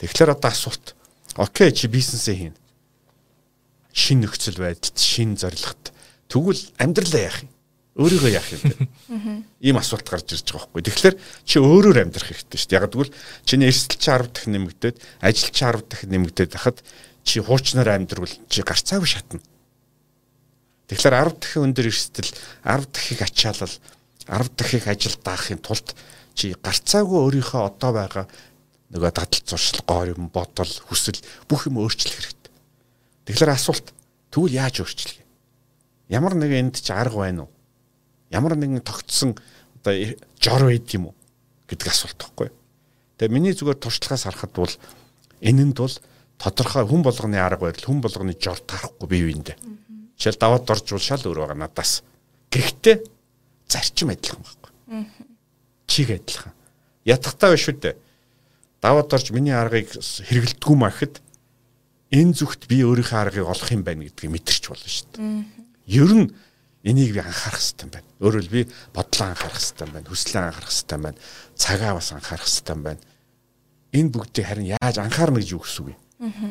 Тэгэхээр одоо асуулт. Окей чи бизнесээ хийн. Шин нөхцөл байдалд, шин зорилгот тэгвэл амьдралаа яах юм? өөрийгөө яах юм бэ? Ийм асуулт гарч ирж байгаа байхгүй. Тэгэхээр чи өөрөөр амьдрах хэрэгтэй шүү дээ. Яг гэвэл чиний эрсдэл чи 10 дахин нэмэгдээд, ажил чи 10 дахин нэмэгдээд хахад чи хуучнаар амьдрал чи гарцаагүй шатна. Тэгэхээр 10 дахин өндөр эрсдэл, 10 дахийг ачаалал, 10 дахийг ажил даахын тулд чи гарцаагүй өөрийнхөө одоо байгаа нөгөө дадал зуршил, гоор юм, бодол, хүсэл бүх юм өөрчлөх хэрэгтэй. Тэгэхээр асуулт тэгвэл яаж өөрчлөх юм? Ямар нэг энд чи арга байна уу? ямар нэгэн тогтсон одоо жор байд юм уу гэдэг асуулт байхгүй. Тэгээ миний зүгээр туршлагаас харахад бол энэнд бол тодорхой хүн болгоны арга барил хүн болгоны жор тарахгүй бие биендээ. Жишээл даваад доржвол шал өөр байгаа надаас. Гэхдээ зарчим адилхан байхгүй. Чиг адилхан. Ятгахтаа биш үү дээ. Даваад дорж миний аргыг хэрэгэлдэггүй махад энэ зүгт би өөрийнхөө аргыг олох юм байна гэдгийг мэдэрч болно шүү дээ. Ер нь Энийг би анхаарах хэрэгтэй юм байна. Өөрөөр би бодлоо анхаарах хэрэгтэй юм байна. Хүслээ анхаарах хэрэгтэй юм байна. Цагаа бас анхаарах хэрэгтэй юм байна. Энэ бүгдийг харин яаж анхаарна гэж юу гэсэн үг вэ?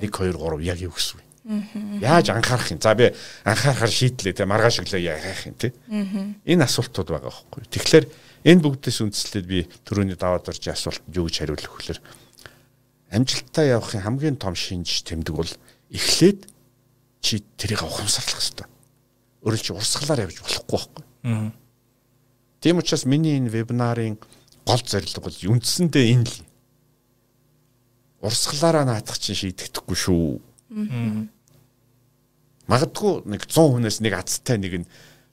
1 2 3 яг юу гэсэн үг вэ? Яаж анхаарах юм? За би анхаарахаар шийдлээ те маргааш өглөө яах юм те. Энэ асуултууд байгаа байхгүй. Тэгэхээр энэ бүгдээс үндэслээд би түрүүний даваад орж асуултанд юу гэж хариулах вөхлөр амжилттай явахын хамгийн том шинж тэмдэг бол эхлээд чи тэрийг ухамсарлах хэрэгтэй өөрөө чи урсгалаар явж болохгүй байхгүй. Тийм учраас миний энэ вебинарын гол зорилго бол үндсэндээ энэ л. Урсгалаараа наадах чинь шийдэхдэггүй шүү. Магадгүй нэг 100 хүнээс нэг азтай нэг нь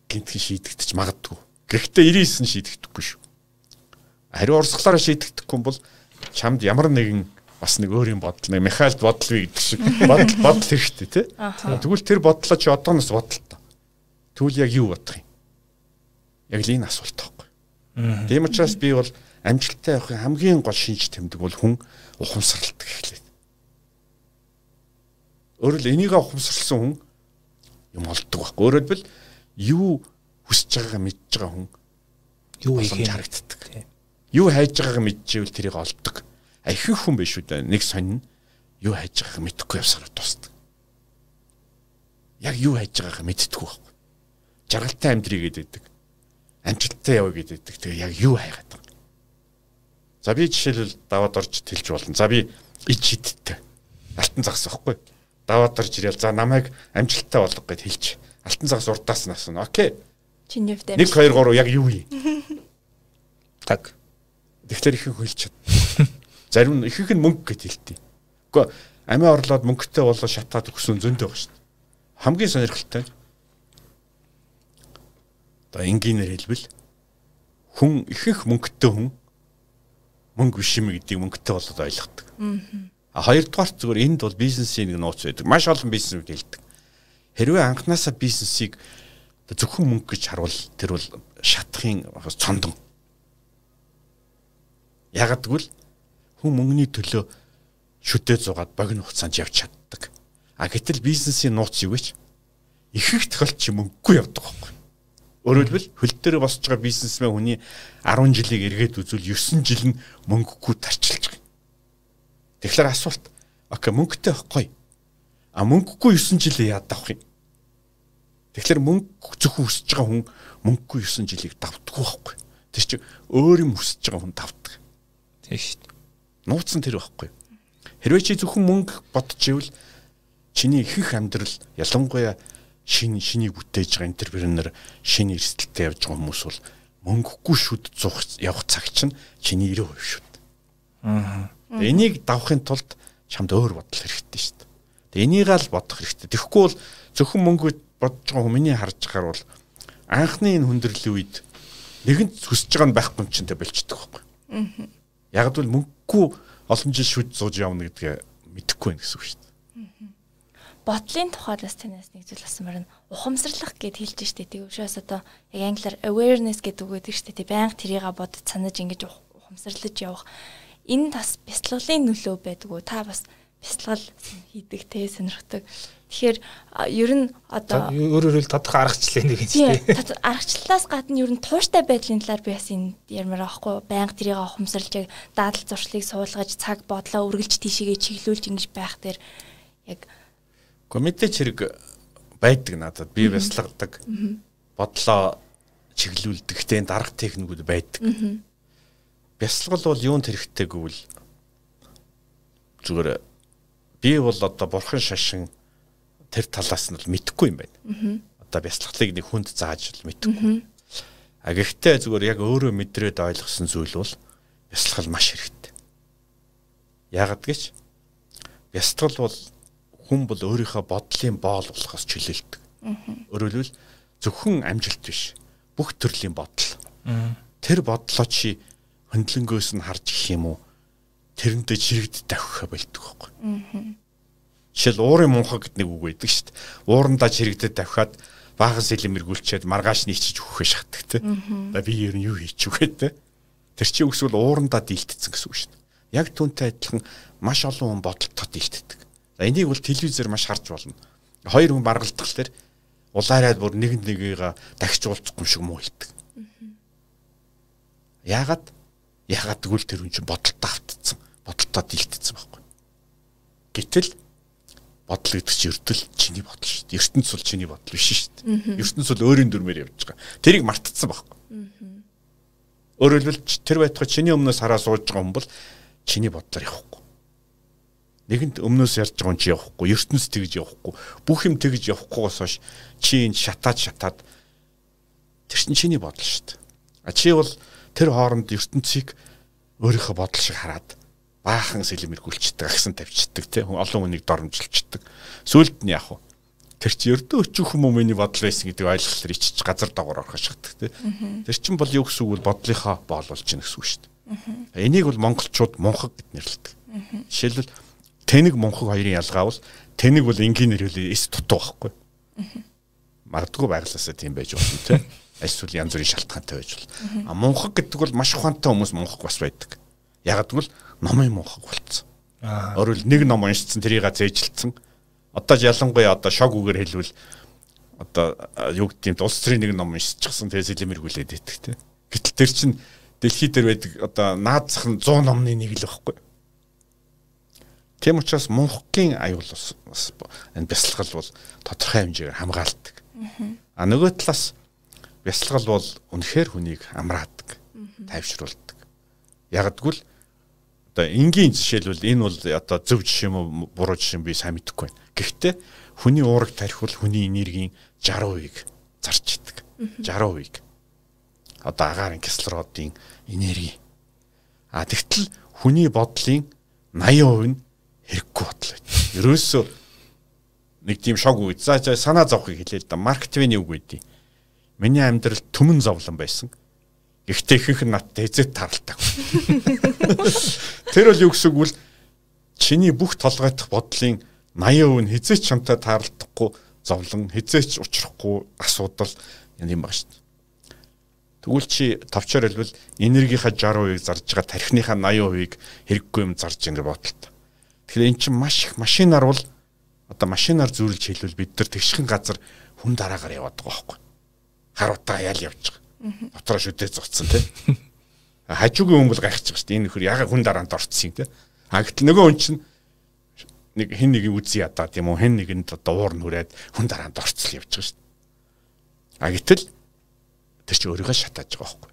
гинтхэн шийдэгдэж магадгүй. Гэхдээ 99 нь шийдэгдэхгүй шүү. Хариу урсгалаараа шийдэгдэхгүй бол чамд ямар нэгэн бас нэг өөр юм бодол нэг Михаил бодол вэ гэдэг шиг бодол бодол хэрэгтэй тий. Тэгвэл тэр бодлоо чи одооноос бодолтой. Тэгвэл яг юу бодох юм? Яг л энэ асуулт таахгүй. Тийм учраас би бол амжилттай явахын хамгийн гол шинж тэмдэг бол хүн ухамсарлалт гэхлээ. Өөрөөр энийг ухамсарлсан хүн юм олддог байхгүй. Өөрөөр хэлбэл юу хүсэж байгаагаа мэдж байгаа хүн юу хийх харагддаг. Юу хайж байгааг мэдчихвэл тэрийг олддог. А ихэнх хүн биш үү дээ. Нэг сонин юу хайж байгааг мэдэхгүй явсараа тусдаг. Яг юу хайж байгаагаа мэддэггүй байхгүй. Жаргалтай амьдрий гэдэг. Амжилттай явъя гэдэг. Тэгээ яг юу хайгаад байгаа. За би жишээлбэл даваад орж тэлж болно. За би ич хиттэй. Алтан загас байхгүй. Даваад орж ирээл за намайг амжилттай болгох гэд хэлж. Алтан загас урдаас нь асууна. Окей. Чиний хувьд 1 2 3 яг юу юм? Так. Тэгэхээр ихэнх хэлж чад. Зарим нь ихэнх нь мөнгө гэж хэлтий. Гэхдээ амиа орлоод мөнгөтэй болоо шатаад өгсөн зөндөө байгаа шүү дээ. Хамгийн сонирхолтой одоо энгийнээр хэлбэл хүн ихэнх мөнгөтэй хүн мөнгө биш юм гэдгийг мөнгөтэй болоод ойлгодог. А хоёрдугаар зүгээр энд бол бизнесийн нэг нууц байдаг. Маш олон бизнесүүд хэлдэг. Хэрвээ анханасаа бизнесийг зөвхөн мөнгө гэж харуул тэр бол шатахын цондон. Ягд гэвэл хүн мөнгөний төлөө шүтээ зугаад богино хугацаанд явж чаддаг. А гэтэл бизнесийн нууц юу вэ? Ихэнх тохиолдолд чи мөнгөгүй явдаг байхгүй. Өөрөөр хэлбэл хөл дээр босч байгаа бизнесмен хүний 10 жилийг эргээд үзвэл 9 жил нь мөнгөгүй тарчилж байгаа. Тэгэхээр асуулт. Окей, мөнгөтэй байхгүй. А мөнгөгүй 9 жилээ яад авах юм? Тэгэхээр мөнгө зөвхөн өсөж байгаа хүн мөнгөгүй 9 жилийг давтдаггүй байхгүй. Тэр чинь өөр юм өсөж байгаа хүн давтдаг. Тийм шүү дээ. Нууц нь тэр байхгүй. Хэрвээ чи зөвхөн мөнгө бодож ивэл чиний ихэнх амьдрал ялангуяа шин шинийг бүтээж байгаа интерпренер шинэ эрсдэлтэй явж байгаа хүмүүс бол мөнгөгүй шүд зух явах цаг чинь чиний 90% шүд. Аа. Энийг давахын тулд чамд өөр бодол хэрэгтэй шүү дээ. Тэгээ энийг л бодох хэрэгтэй. Тэгэхгүй бол зөвхөн мөнгө бодож байгаа хүмүүний харж байгаа бол анхны энэ хүндрлийн үед нэгэнт хүсэж байгаа нь байхгүй юм чинь тэ болчдөг байхгүй. Аа. Яг л мөнгөгүй олон жил шүд зууж явна гэдгээ мэдэхгүй байх гэсэн үг шүү дээ бодлын тухайд бас танаас нэг зүйл асуумаар нь ухамсарлах гэд хэлж штэ тийм учраас одоо яг англиар awareness гэдэг үг гэдэг штэ тийм байнга тэрийг бодож санаж ингэж ухамсарлаж явах энэ бас бяцлаглалын нөлөө байдаг уу? Та бас бяцлагал хийдэг те сонирхдаг. Тэгэхээр ер нь одоо өөрөөр хэл тодорхой аргачлалын нэг юм чинь аргачлалаас гадна ер нь тууштай байдлын талаар би бас энэ ярмаар аахгүй. Байнга тэрийг ухамсарлаж даадал зуршлыг суулгаж цаг бодлоо үргэлж тийшээгээ чиглүүлж ингэж байх дээр яг мэдээч хэрэг байдаг надад. Би бясалгадаг. Бодлоо чиглүүлдэг тэн дарга техникүүд байдаг. Бясалгал бол юунд хэрэгтэй гэвэл зүгээр би бол одоо бурхан шашин тэр талаас нь бол мэдэхгүй юм байна. Одоо бясалгалыг нэг хүнд зааж л мэдэхгүй. А гэхдээ зүгээр яг өөрөө мэдрээд ойлгосон зүйл бол бясалгал маш хэрэгтэй. Яагад гэж бясалгал бол хүн бол өөрийнхөө бодлын боол болохоос чөлөөлдөг. Өөрөөр хэлбэл зөвхөн амжилт биш. Бүх төрлийн бодол. Тэр бодлоо чи хөндлөнгөөс нь харж гэх юм уу? Тэрэндээ чирэгд тавих болдог байхгүй. Жишээл уурын мунхаг гэдэг нэг үг байдаг шүү дээ. Уурандаа чирэгдэд тавихад баахан сэлэм эргүүлчихэд маргааш нийчиж өгөхөө шатдаг те. Да би ер нь юу хийчих вэ те. Тэр чинь үгсвэл уурандаа дийлтцсэн гэсэн үг шүү дээ. Яг түүнтэй адилхан маш олон хүн бодолтой дийлтдэг. За энийг бол телевизээр маш харж болно. Хоёр хүн баргалдах тал улаарайд бүр нэг нэгийгээ дахиж уулзахгүй юм шиг муу хэлдэг. Яагаад? Яагаад тэгвэл тэр хүн чинь бодолтой автцсан, бодолтой дийлдсэн байхгүй. Гэтэл бодол гэдэг чинь ертөл чиний бодол шүү дээ. ертөнц бол чиний бодол биш шүү дээ. ертөнц бол өөрийн дүрмээр явж байгаа. Тэрийг мартцсан байхгүй. Өөрөөр хэлбэл тэр байтугай чиний өмнөөс хараа сууж байгаа хүн бол чиний бодлоор явахгүй нэгэнд өмнөөс ярьж байгаа юм чи явахгүй ертөнц тэгж явахгүй бүх юм тэгж явахгүйгээс хойш чи энэ шатаад шатаад тэр чинь чиний бодол шүү дээ а чи бол тэр хооронд ертөнцийг өөрийнхөө бодол шиг хараад баахан сэлэм эргүүлчихдэг агсан тавьчихдаг тий олон хүнийг доромжилчдаг сүлд нь яг тэр чи ердөө өчөх юм уу миний бодол байсан гэдэг ойлголтоор ичиж газар доогоор орох шатдаг тий тэр чин бол юу гэсэн үг бол бодлынхаа боол болж гин гэсэн үг шүү дээ. Энийг бол монголчууд мунхаг гэд нэрлэдэг. Жишээлбэл тэнэг мунхаг хоёрын ялгаа бол тэнэг бол энгийн нэрхэл эс дутуу байхгүй. Магадгүй байглаасаа тийм байж болно тийм. Эсвэл янз бүрийн шалтгаантай байж болно. А мунхаг гэдэг бол маш ухаантай хүмүүс мунхаг бас байдаг. Яг гэвэл номын мунхаг болцсон. Өөрөөр нэг ном уншицсан тэрийг зээжилсэн. Одоо ялангуяа одоо шог үгээр хэлвэл одоо юу гэдэг юм улс төрийн нэг ном уншчихсан тэгээ сэлэмэргүүлээд байдаг тийм. Гэтэл тэр чинь дэлхий дээр байдаг одоо наад зах нь 100 номны нэг л байхгүй. Тийм учраас мунхгийн аюул бас энэ бясалгал бол тодорхой хэмжээгээр хамгаалдаг. А нөгөө талаас бясалгал бол үнэхээр хүнийг амраадаг, тайвшруулдаг. Яг гэвэл одоо энгийн жишээлбэл энэ бол одоо зөв жишээ уу буруу жишээ би сайн мэдэхгүй байна. Гэхдээ хүний уураг тархивал хүний энергийн 60%-ийг зарч идэг. 60%-ийг. Одоо агаарын кислородын энерги. А тэгтэл хүний бодлын 80% нь хэрэггүй бодлоо. Ерөөсөө нэг тийм шог үед. За санаа зовхыг хэлээ л да. Марк Твений үг байдیں۔ Миний амьдрал төмөн зовлон байсан. Гэхдээ ихэнх нь надтай эзэт таралдаг. Тэр бол юу гэсэн үг вэ? Чиний бүх толгойдох бодлын 80% нь хизээч чамтай таарлахгүй зовлон хизээч учрахгүй асуудал юм байна шүү дээ. Тэгвэл чи товчоор хэлбэл энергийнхаа 60%-ийг зарж байгаа тархиныхаа 80%-ийг хэрэггүй юм зарж ингэ бодолтой. Тэгэхээр эн чинь маш их машинаар бол одоо машинаар зүйрлж хэлвэл бид нар тэгшхэн газар хүн дараагаар яваад байгаа байхгүй. Хар утаа яал явж байгаа. Дотроо шүдээ зогцсон тий. Хажуугийн хүн бол гайхаж байгаа шүү дээ. Энэ нөхөр яга хүн дараанд орцсон юм тий. А гэтэл нөгөө хүн чинь нэг хэн нэг үзий ядаа тийм үү хэн нэгэнд одоо уур нүрээд хүн дараанд орцол явж байгаа шүү дээ. А гэтэл тэр чи өөрийгөө шатааж байгаа байхгүй.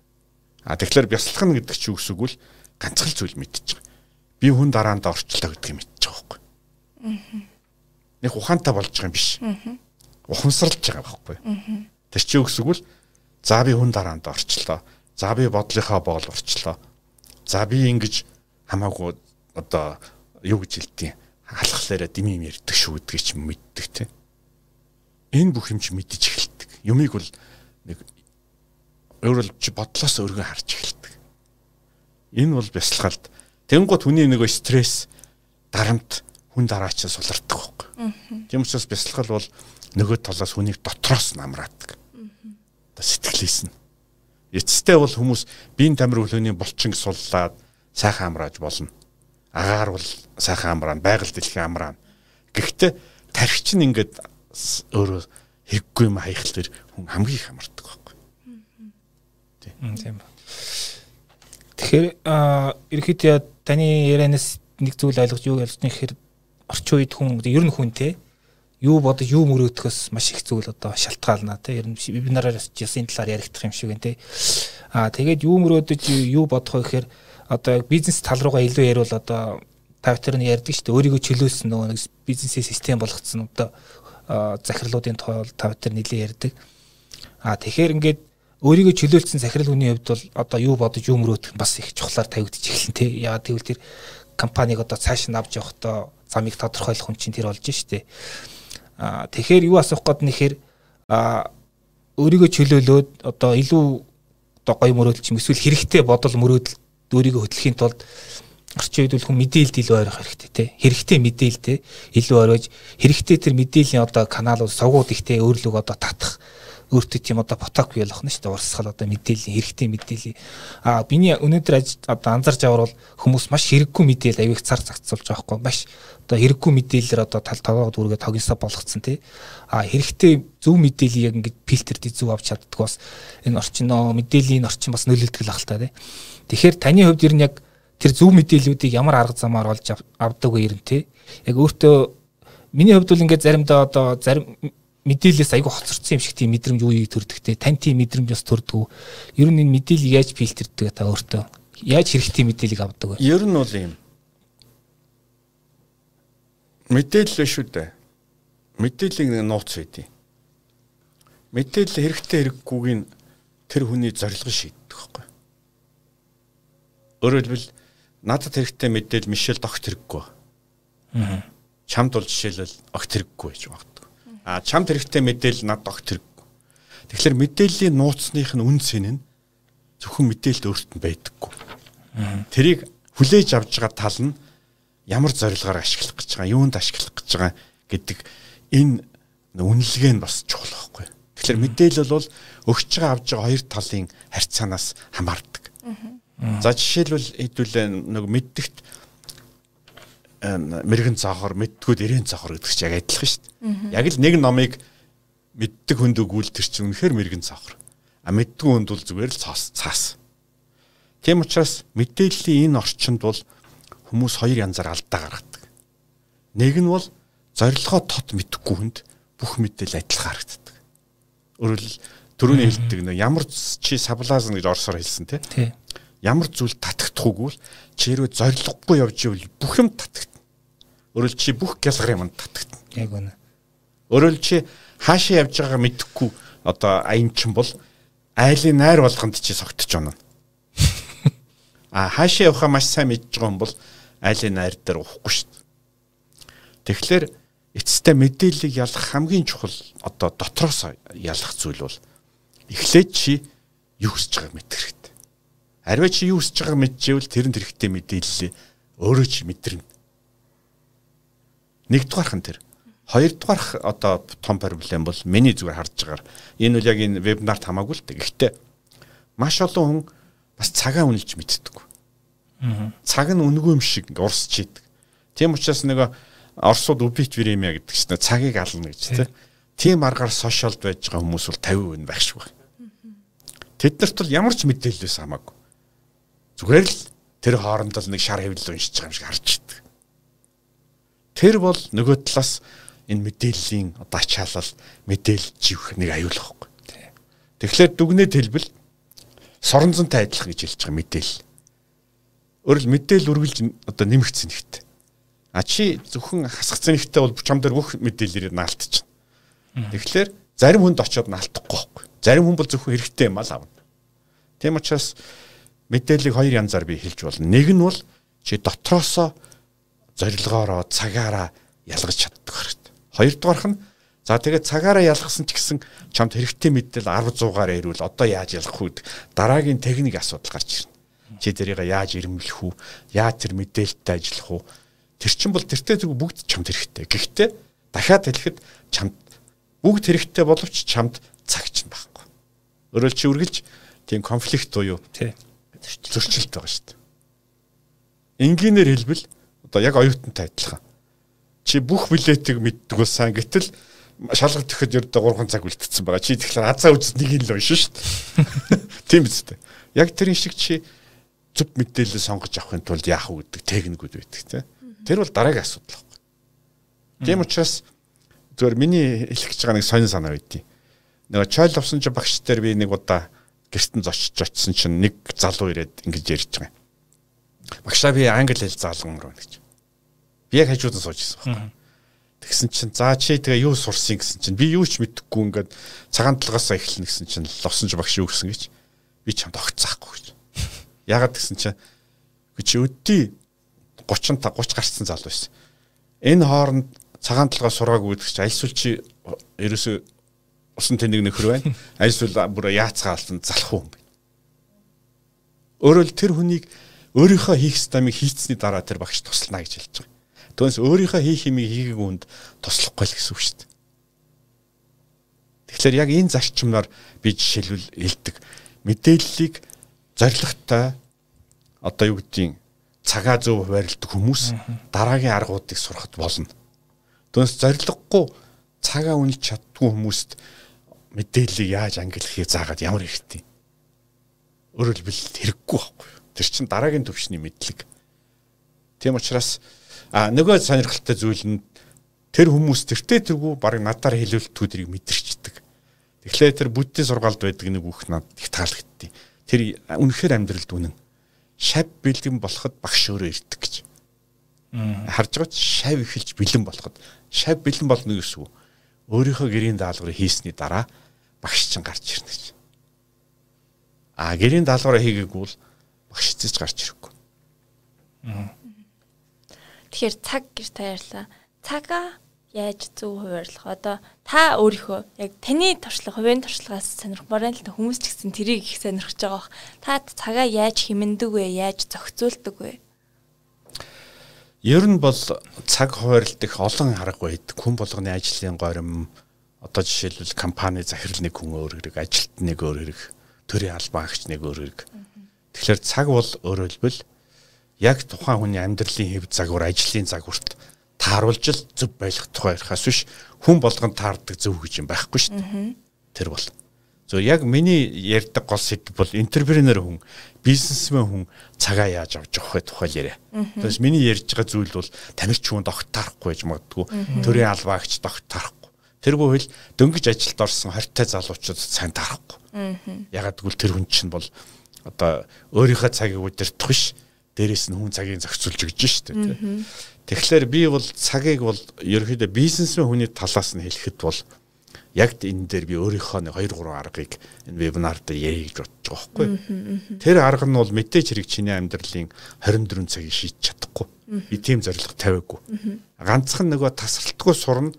А тэгэхээр бясалгах нь гэдэг чи юу гэсэн үг вэ? Ганцхан зүйл мэдчихэж байгаа. Би хүн дараанд орчлоо гэдгийг мэдчихэж байгаа байхгүй. Аа. Нэг ухаантай болж байгаа юм биш. Аа. Ухамсарлж байгаа байхгүй. Аа. Тэр чи юу гэсэн үг вэ? За би хүн дараанд орчлоо. За би бодлынхаа боол орчлоо. За би ингэж хамаагүй одоо юу гэж хэлтий алхахлаараа дими юм ярьдаг шүү гэдгийг ч мэддэг тийм. Энэ бүх юм чи мэдэж эхэлдэг. Юмыг бол нэг өөрөөр чи бодлоос өргөн харж эхэлдэг. Энэ бол бясалгалт. Тэнгууд хүний нөгөө стресс дарамт хүн дараач сулардаг байхгүй. Тийм учраас бясалгал бол нөгөө талаас хүнийг дотроос намраадаг. Одоо сэтгэлээс нь. Эцэстээ бол хүмүүс биеийн тамир хөлөөний булчин суллаад сайхан амрааж болно агаар бол сайхан амраана, байгаль дэлхийн амраана. Гэхдээ тархич нь ингээд өөрөө хэрэггүй юм хаях тэр хүн хамгийн их амардаг байхгүй. Тийм. Тэгэхээр ерөөхдөө таны ярианаас нэг зүйл ойлгож юу ялж нэхэр орчин үед хүн ер нь хүн те юу бодож юу мөрөөдөхөөс маш их зүйл одоо шалтгаална те ер нь вебинараар ясын талаар яригдах юм шиг энэ те аа тэгээд юу мөрөөдөж юу бодох вэ гэхээр одоо бизнес тал руугаа илүү ярил одоо та бүхэн нь ярьдаг шүү дээ өөрийгөө чөлөөлсөн нөгөө нэг бизнесийн систем болгоцсон одоо захирлуудын тухай бол та бүхэн нэлээд ярьдаг. А тэгэхээр ингээд өөрийгөө чөлөөлсөн захирал хүний хувьд бол одоо юу бодож юу мөрөөдөх бас их чухлаар тавигдчих эхэлнэ тий. Яагаад гэвэл тэр компанийг одоо цааш нь авч явахдаа замыг тодорхойлох хүн чинь тэр болж штэ. Тэгэхээр юу асуух гээд нэхэр өөрийгөө чөлөөлөөд одоо илүү одоо гоё мөрөөдөл чим эсвэл хэрэгтэй бодол мөрөөдөл өөрийгөө хөтлөхийн тулд орчин үед хүн мэдээлэл илүү ойрох хэрэгтэй те. Хэрэгтэй мэдээлэлтэй илүү ойрож хэрэгтэй тэр мэдээллийн одоо каналууд сувгууд ихтэй өөрлөг одоо татах өөртөө тийм одоо поток бий болох нь шүү дээ. Урсгал одоо мэдээллийн хэрэгтэй мэдээлэл. А биний өнөөдөр одоо анзарч аваар бол хүмүүс маш хэрэггүй мэдээлэл авиг цар загцуулж байгаа хгүй маш одоо хэрэггүй мэдээлэлээр одоо тал таваад үргээ тогинсаа болгоцсон тий. А хэрэгтэй зөв мэдээллийг яг ингэж фильтрд зөв авч чаддаг бас энэ орчноо мэдээллийн орчин бас нөлөөлдөг л ахaltaа тий. Тэгэхээр таны хувьд ер нь яг тэр зөв мэдээллүүдийг ямар арга замаар олж авдаг вэ ер нь те? Яг өөртөө миний хувьд бол ингээд заримдаа одоо зарим мэдээлэлээс айгүй хоцорсон юм шиг тийм мэдрэмж үеийг төрдөгтэй. Тань тийм мэдрэмж бас төрдөг. Ер нь энэ мэдээллийг яаж фильтрдэг та өөртөө? Яаж хэрэгтэй мэдээллийг авдаг вэ? Ер нь бол юм. Мэдээлэл шүү дээ. Мэдээллийг нууц байдیں۔ Мэдээлэл хэрэгтэй хэрэггүйг нь тэр хүний зорилго шийддэг байхгүй. Өөрөөр хэлбэл надад хэрэгтэй мэдээл Мишель огт хэрэггүй. Аа. Чамд бол жишээлбэл огт хэрэггүй гэж багтдаг. Аа чамд хэрэгтэй мэдээл надад огт хэрэггүй. Тэгэхээр мэдээллийн нууцных нь үн цэн нь зөвхөн мэдээлэлд өөрт нь байдаггүй. Тэрийг хүлээж авж байгаа тал нь ямар зорилгоор ашиглах гэж байгаа, юунд ашиглах гэж байгаа гэдэг энэ үнэлгээ нь бас чухал байхгүй. Тэгэхээр мэдээлэл бол өгч байгаа авж байгаа хоёр талын харьцаанаас хамаардаг. За жишээлбэл хэдүүлээ нэг мэддэгт мэрэгэн цаахаар мэдтгүүд ирээн цаахаар гэдэг чинь яг адилхан шүү дээ. Яг л нэг номыг мэддэг хүнд өгүүлтэр чинь үнэхээр мэрэгэн цаахаар. А мэддгүй хүнд бол зүгээр л цаас цаас. Тийм учраас мэдээллийн энэ орчинд бол хүмүүс хоёр янзаар алдаа гаргадаг. Нэг нь бол зорилгоо тот мэдхгүй хүнд бүх мэдээлэл адилхан харагддаг. Өөрөөр хэл түрүүний хэлдэг нэг ямар чи саблазн гэж орсоор хэлсэн тий ямар зүйл татагдахгүй бол чи хэрвээ зориггүй явж ивэл бүх юм татагдана. Өөрөөр чи бүх гялгар юмд татагдана. Яг үнэ. Өөрөөр чи хаашаа явж байгаагаа мэдэхгүй одоо аянчин бол айлын найр болгонд чи согтож байна. А хаашаа явахаа маш сайн мэдж байгаа юм бол айлын найр дээр уухгүй шүү дээ. Тэгэхээр эцэстээ мэдээллийг ялах хамгийн чухал одоо дотроос ялах зүйл бол эхлээд чи юу хийж байгааг мэдэх хэрэгтэй Арваа чи юу хүсэж байгааг мэдчихвэл тэрэнд хэрэгтэй мэдээлэл өөрөө ч мэдэрнэ. Нэгдүгээрх нь тэр. Хоёрдугаарх одоо том проблем бол миний зүгээр харж байгаагаар энэ үл яг энэ вебинарт хамаагүй л дээ. Гэхдээ маш олон хүн бас цагаа үнэлж мэддэг. Цаг нь үнгүй юм шиг урсч идэг. Тийм учраас нэг Оросууд убит виремя гэдэг чинь цагийг ална гэж тийм. Аргаар сошиалд байж байгаа хүмүүс бол 50% байх шиг байна. Тэд нарт бол ямар ч мэдээлэлээс хамаагүй. Зүгээр л тэр хоорондоо нэг шар хэвлэл уншиж байгаа юм шиг харж идэг. Тэр бол нөгөө талаас энэ мэдээллийн одоо ачаалал мэдээлэл живэх нэг аюулх байхгүй. Тэгэхээр дүгнэлт хэлбэл соронзонтой адилах гэж хэлж байгаа мэдээлэл. Өөрөлд мэдээлэл үргэлж одоо нэмэгдсэн нэгт. А чи зөвхөн хасгацсан нэгтээ бол чам дээр бүх мэдээлэлээр наалтчихна. Тэгэхээр зарим хүнд очиод наалтахгүй байхгүй. Зарим хүн бол зөвхөн хэрэгтэй юм аа авна. Тийм учраас мэдээллийг хоёр янзаар би хэлж болно. Нэг нь бол чи дотроосоо зорилгоороо цагаараа ялгаж чаддаг хэрэгтэй. Хоёрдугаарх нь за тэгээд цагаараа ялгасан ч гэсэн чамд хэрэгтэй мэдээлэл 10 100-аар ирвэл одоо яаж ялгах вэ? Дараагийн техник асуудал гарч ирнэ. Чи тэрийг яаж ирэмлэх үү? Яаж тэр мэдээлэлтэй ажиллах уу? Тэр чинь бол тэртээ зүг бүгд чамд хэрэгтэй. Гэхдээ дахиад хэлэхэд чамд бүгд хэрэгтэй боловч чамд цаг чинь байхгүй. Өөрөөр чи үргэлж тийм конфликт буюу тий зөрчилт байгаа шүү дээ. Энгийнээр хэлбэл одоо яг оюутантай адилхан. Чи бүх билетийг мэддэг болсон. Гэтэл шалгалт өгөхөд ердөө 3 цаг үлдсэн байгаа. Чи тэгэхээр азаа үзс нэг л уншин шүү дээ. Тийм биз дээ. Яг тэрэн шиг чи зөв мэдээлэл сонгож авахын тулд яах вэ гэдэг техникүүд байдаг тийм. Тэр бол дараагийн асуудал байхгүй. Тийм учраас зөвөр миний хэлэх гэж байгаа нэг сонин санаа байдیں۔ Нөгөө чойл авсан чи багш дээр би нэг удаа гэртэн зочиж очисон чинь нэг залуу ирээд ингэж ярьж байгаа юм. Багшаа би англи хэл заалган руу гэж. Би яг хажууд нь сууж ирсэн байна. Тэгсэн чинь за чи тэгээ юу сурсан гэсэн чинь би юу ч мэдэхгүй ингээд цагаан талгаасаа эхэлнэ гэсэн чинь лосонж багш гэсэн гэж би чамд огцсаахгүй гэж. Ягаад гэсэн чинь чи өдөө 30 30 гарцсан залуу байсан. Энэ хооронд цагаан талгаа сураагүй гэдэг чинь альсвал чи ерөөсөө усан тэнэг нөхөр байна. Альсвал бүр яацгаалсан залах хүн байна. Өөрөөр тэр хүнийг өөрийнхөө хийх стамыг хийцсний дараа тэр багш туслана гэж хэлж байгаа. Түүнээс өөрийнхөө хийх юмыг хийгээг үнд туслахгүй л гэсэн үг шүү дээ. Тэгэхээр яг энэ зарчмаар би жишээлбэл элдэг мэдээллийг зоригтой одоо юу гэдгийг цагаа зөв хуваарлдаг хүмүүс дараагийн аргуудыг сурахад болно. Түүнээс зориггүй цагаа үнэлж чаддгүй хүмүүст мэдээллийг яаж ангилахыг заагаад ямар хэрэгтэй. Өөрөөр хэлбэл хэрэггүй байхгүй. Тэр чинь дараагийн төвшний мэдлэг. Тийм учраас А нөгөө сонирхолтой зүйл нь тэр хүмүүс тэртээ тэргүй баг надаар хэлүүлэлт төдрийг мэдэрчдэг. Тэгэхээр тэр буддийн сургаалд байдаг нэг бүх над их таалагдтыг. Тэр үнэхээр амьдралд үнэн. Шав бэлгэн болоход багш өөрөө ирдэг гэж. Харж байгаа ч шав эхэлж бэлэн болоход шав бэлэн болно гэсэн үг. Өөрийнхөө гэрийн даалгаврыг хийсний дараа багш чинь гарч ирнэ гэж. А гэрийн даалгавраа хийгээгүй бол багш цэц гарч ирэхгүй. Аа Тэгэхээр цаг гэж та ярьлаа. Цагаа яаж зөв хуваарлах одоо та өөрийнхөө яг таны туршлага хувийн туршлагаас сонирхмоор л хүмүүс ч гэсэн тэрийг их сонирхож байгаа бох. Та цагаа яаж хэмндэг вэ? Яаж зохицуулдаг вэ? Ер нь бол цаг хуваарлах олон арга байдаг. Хүн болгоны ажлын горим одоо жишээлбэл компани захирал нэг хүн өөр хэрэг, ажилт нэг өөр хэрэг, төрийн албаагч нэг өөр хэрэг. Тэгэхээр цаг бол өөрөөр хэлбэл яг тухайн хүний амьдралын хэв загвар, ажлын загварт тааруулж л зөв байх тухай ярихаас биш хүн болгонд таардаг зөв гэж юм байхгүй шүү дээ. Тэр бол. Зөв яг миний ярьдаг гол сэдв бол энтерпренер хүн, бизнесмен хүн цагаа яаж авч явах вэ тухай яриа. Тэгээс миний ярьж байгаа зүйл бол тамирч хүн огт таарахгүй гэж магадгүй. Төрийн албаагч огт таарахгүй. Тэргүй хэл дөнгөж ажилд орсон хортой залуучууд сайн таарахгүй. Ягаад гэвэл тэр хүн чинь бол одоо өөрийнхөө цагийг удирдах биш дээрэс нь хүн цагийг зохицуулж өгч штэ тий. Тэгэхээр би бол цагийг бол ерөөхдөө бизнесмен хүний талаас нь хэлэхэд бол яг энэ дээр би өөрийнхөө нэг 2 3 аргыг энэ вебинар дээр ярих гэж бодож байгаа байхгүй. Тэр арга нь бол мэдээж хэрэг чиний амьдралын 24 цагийг шийдэж чадахгүй. Би тийм зорилго тавиагүй. Ганцхан нөгөө тасралтгүй сурна,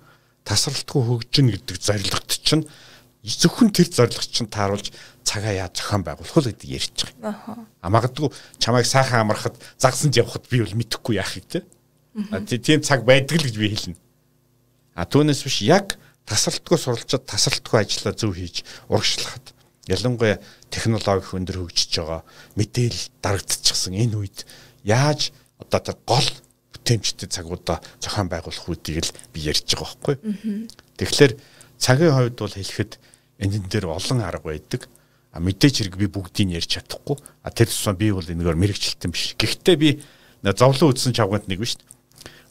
тасралтгүй хөгжин гэдэг зорилгот чинь зөвхөн тэр зорилго чинь тааруулж цагаа яаж зохион байгуулах вэ гэдэг ярьж байгаа. Аха. А магадгүй чамайг сайхан амархад загсанд явхад би бол мэдэхгүй яахыг те. Тийм цаг байдаг л гэж би хэлнэ. А түүнээс биш яг тасралтгүй суралцаад тасралтгүй ажиллаа зөв хийж урагшлахад ялангуяа технологи өндөр хөгжиж байгаа мэдээлэл дарагдчихсан энэ үед яаж одоо тэр гол бүтээмжтэй цагуудаа зохион байгуулах үүдийг л би ярьж байгаа байхгүй. Тэгэхээр цагийн хувьд бол хэлэхэд энэ дээр олон арга байдаг. А мэдээч хэрэг би бүгдийг ярьж чадахгүй. А тэр тусмаа би бол энэгээр мэрэгчлэлтэн биш. Гэхдээ би зовлон үдсэн чавгант нэг биш.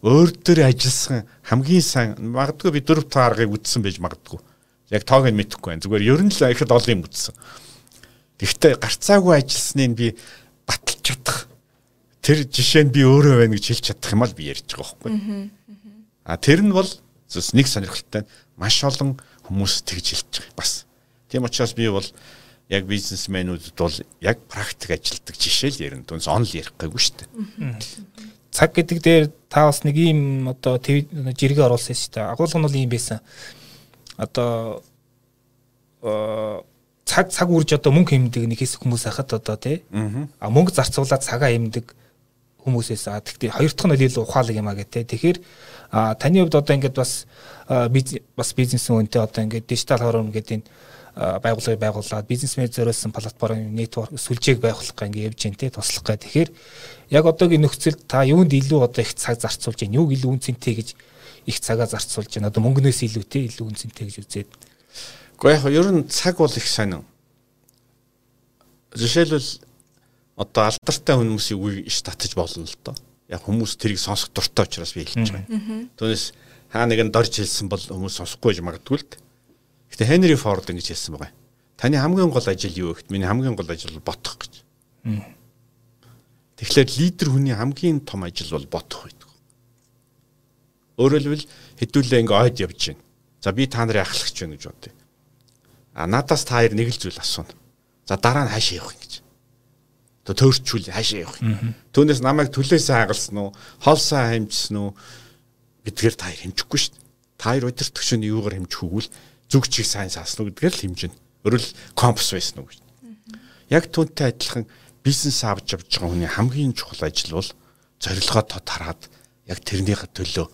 Өөр дээр ажилласан хамгийн сайн магадгүй би дөрөв та аргыг үдсэн байж магадгүй. Яг тоог нь мэдэхгүй байна. Зүгээр ер нь л ихэд олон юм үдсэн. Гэхдээ гарцаагүй ажилласныг би баталж чадах. Тэр жишээ нь би өөрөө байна гэж хэлж чадах юм аа би ярьж байгаа байхгүй. А тэр нь бол нэг сонирхолтой маш олон хүмүүс тэгж хэлж байгаа бас. Тийм учраас би бол яг бизнесмэнүүдэд бол яг практик ажилтдаг жишээ л ярина. Түнс онл ярих гайгүй шүү дээ. Цаг гэдэг дээр та бас нэг ийм одоо жиргээ оруулсан шүү дээ. Агуулга нь бол ийм байсан. Одоо цаг цаг үрж одоо мөнгө хэмдэг нэг хэсэг хүмүүс ахад одоо тий. А мөнгө зарцуулаад цагаа хэмдэг хүмүүсээс а тэгтээ хоёр дахь нь илүү ухаалаг юм а гэдэг. Тэгэхээр таны хувьд одоо ингээд бас бас бизнесийн үнэтэй одоо ингээд дижитал хором гэдэг энэ байгууллагыг байгуулад бизнесмен зориулсан платформ network сүлжээг байгуулах гэх ингээд явж те туслах гэх. Тэгэхээр яг одоогийн нөхцөлд та юунд илүү одоо их цаг зарцуулж байна? Юуг илүү үнцэнтэй гэж их цагаа зарцуулж байна? Одоо мөнгнөөс илүү те илүү үнцэнтэй гэж үзээд. Гэхдээ яг ер нь цаг бол их сонин. Жишээлбэл одоо алдартай хүмүүсийн үгийг иш татаж болно л доо. Яг хүмүүс тэрийг сонсох дуртай учраас би хэлж байгаа. Түүнээс хаа нэгэн дорж хэлсэн бол хүмүүс сонсохгүй гэж магадгүй л. Гэтэ Хенри Форд ингэж хэлсэн байгаа. Таны хамгийн гол ажил юу гэхэд миний хамгийн гол ажил бол бодох гэж. Тэгэхээр лидер хүний хамгийн том ажил бол бодох байдаг. Хэлбэл хэдүүлээ ингээ ойд явж байна. За би та нарыг ахлагч байна гэж бодъё. А надаас та хоёр нэг л зүйл асууна. За дараа нь хаашаа явах юм гэж. Төөрчүүл хаашаа явах юм. Түүнээс намайг төлөөсөө хагалсан уу, хоолсоо хэмжсэн үү гэдгээр та хоёр хэмжихгүй шүү дээ. Та хоёр удирдах чинь юугаар хэмжих үгүй л зүг чиг сайн саасан уу гэдгээр л хэмжинэ. Өөрөөр компас байсан уу гэж. Яг түүнтэй адилхан бизнес авч явж байгаа хүний хамгийн чухал ажил бол зорилгоо тод хараад яг тэрнийхээ төлөө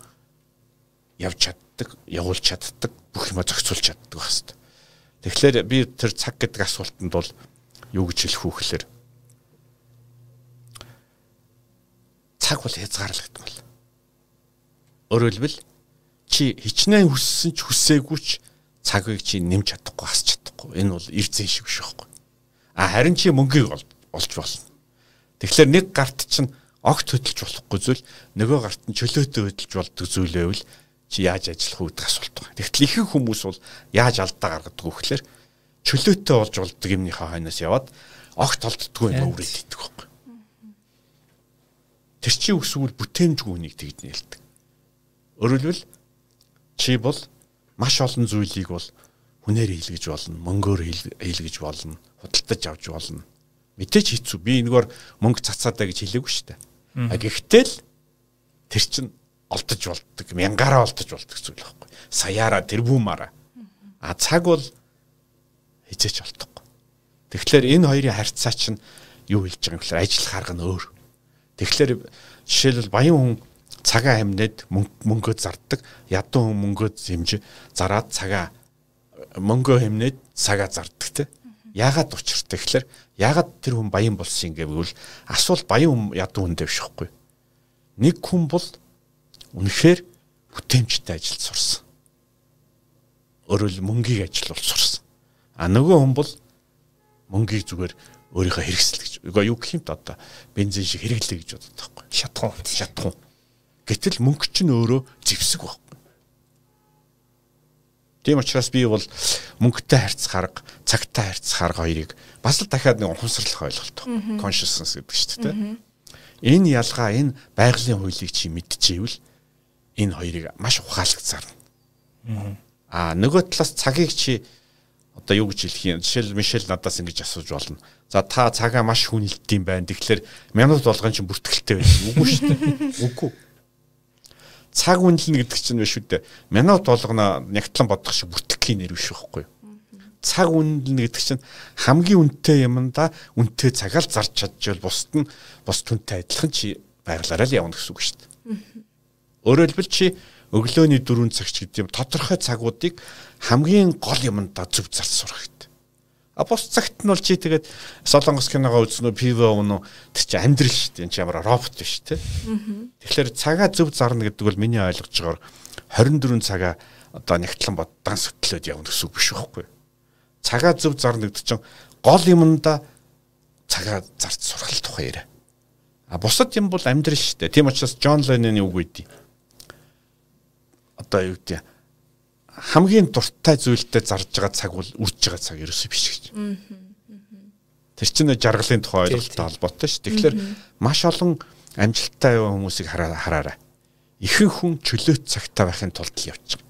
явж чаддаг, явуулж чаддаг, бүх юма зохицуулж чаддаг байна. Тэгэхээр би тэр цаг гэдэг асуултанд бол юу гэж хэлэх үү гэхээр цаг бол. Өөрөөр хэлбэл чи хичнээн хүссэн ч хүсээгүй ч цагийг чи нэмж чадахгүй хасч чадахгүй. Энэ бол эрзэн шиг биш байхгүй. А харин чи мөнгийг олж болно. Тэгэхээр нэг гарт чинь огт хөдөлж болохгүй зүйл нөгөө гарт нь чөлөөтэй хөдөлж болдог зүйл байвал чи яаж ажиллах үүдэх асуулт байна. Тэгтэл ихэнх хүмүүс бол яаж алдаа гаргадаг вэ гэхээр чөлөөтэй болж болдог юмныхаа хойноос яваад огт олддгүй юм үрээд идэх байхгүй. Тэр чи өсвөл бүтээмжгүй хүнийг тэгж нээлдэг. Өөрөлдвөл чи бол маш олон зүйлийг бол хүнээр хийлгэж болно, мөнгөөр хийлгэж болно, худалдаж авч болно. Мэдээч хэцүү. Би энэгээр мөнгө цацаадаа гэж хэлээгүй шүү дээ. А гэхдээ л тэр чин олдож болдог, мянгаараа олдож болдог зүйл байхгүй. Саяараа, тэрбумаараа. А цаг бол хизээч олдохгүй. Тэгэхээр энэ хоёрын харьцаа чинь юу хэлж байгаа юм гэхээр ажил харга нь өөр. Тэгэхээр жишээлбэл баян хүн цагаа хэмнээд мөнгөө зардаг. Ядуу хүн мөнгөө хэмж зараад цагаа мөнгөө хэмнээд цагаа зардаг те. Яагаад учиртай гэхээр яагаад тэр хүн баян болсон гэвэл асуул баян хүн ядуу хүн дэвш ихгүй. Нэг хүн бол үнэхээр бүтээмжтэй ажилд сурсан. Өөрөөр мөнгийг ажиллуулж сурсан. А нөгөө хүн бол мөнгийг зүгээр өөрийнхөө хэрэгсэл гэж. Үгүй юу гэх юм та одоо бензин шиг хэрэглэе гэж боддог байхгүй. Шатхуун. Шатхуун. Гэтэл мөнгө чинь өөрөө зэвсэг байхгүй. Тийм учраас би бол мөнгөтэй харьцах арга, цагтай харьцах арга хоёрыг бас л дахиад нэг ухамсарлах ойлголт. Consciousness гэдэг чинь тийм. Энэ ялгаа энэ байгалийн хуулийг чи мэдчихэвэл энэ хоёрыг маш ухаалаг зарна. Аа нөгөө талаас цагийг чи одоо юу гэж хэлэх юм жишээл Мишель надаас ингэж асууж болно. За та цагаа маш хүнэлт юм байна. Тэгэхээр минут болгон чинь бүртгэлтэй байх. Үгүй шүү дээ. Үгүй цаг үнэлнэ гэдэг чинь биш үү дээ. Минут болгоно нягтлан бодох шиг бүртгэхийн нэр биш байхгүй юу? цаг үнэлнэ гэдэг чинь хамгийн үнэтэй юмдаа үнэтэй цагаал зарж чадчихвал бусд нь бус түнтэй адилхан чи байглаараа л явна гэсэн үг шүү дээ. Өөрөөр хэлбэл чи өглөөний 4 цагч гэдэг юм тодорхой цагуудыг хамгийн гол юмдаа зөв зарж сурах хэрэгтэй. А бус цагт нь бол чи тэгээд солонгос киногоо үзнэ пиво ууно тэр чи амьдрал шүү дээ. Энд чи ямар робот биш те. Тэгэхээр цагаа зөв зарна гэдэг бол миний ойлгож байгаагаар 24 цагаа одоо нэгтлэн боддан сөтлөөд явна гэсэн үг биш байхгүй. Цагаа зөв зарна гэдэг чинь гол юмдаа цагаа зарц сурах тухай яриа. А бусад юм бол амьдрал шүү дээ. Тийм учраас Джон Ленноны үг үйдий одоо юу гэдэг хамгийн дуртай зүйлтэй зарж байгаа цаг бол үрж байгаа цаг ерөөсөө биш гэж. Тэр чинь жаргалын тухай ойлголттой холбоотой ш. Тэгэхээр маш олон амжилттай хүмүүсийг хараарай. Ихэнх хүн чөлөөт цагтаа байхын тулд л явж байгаа.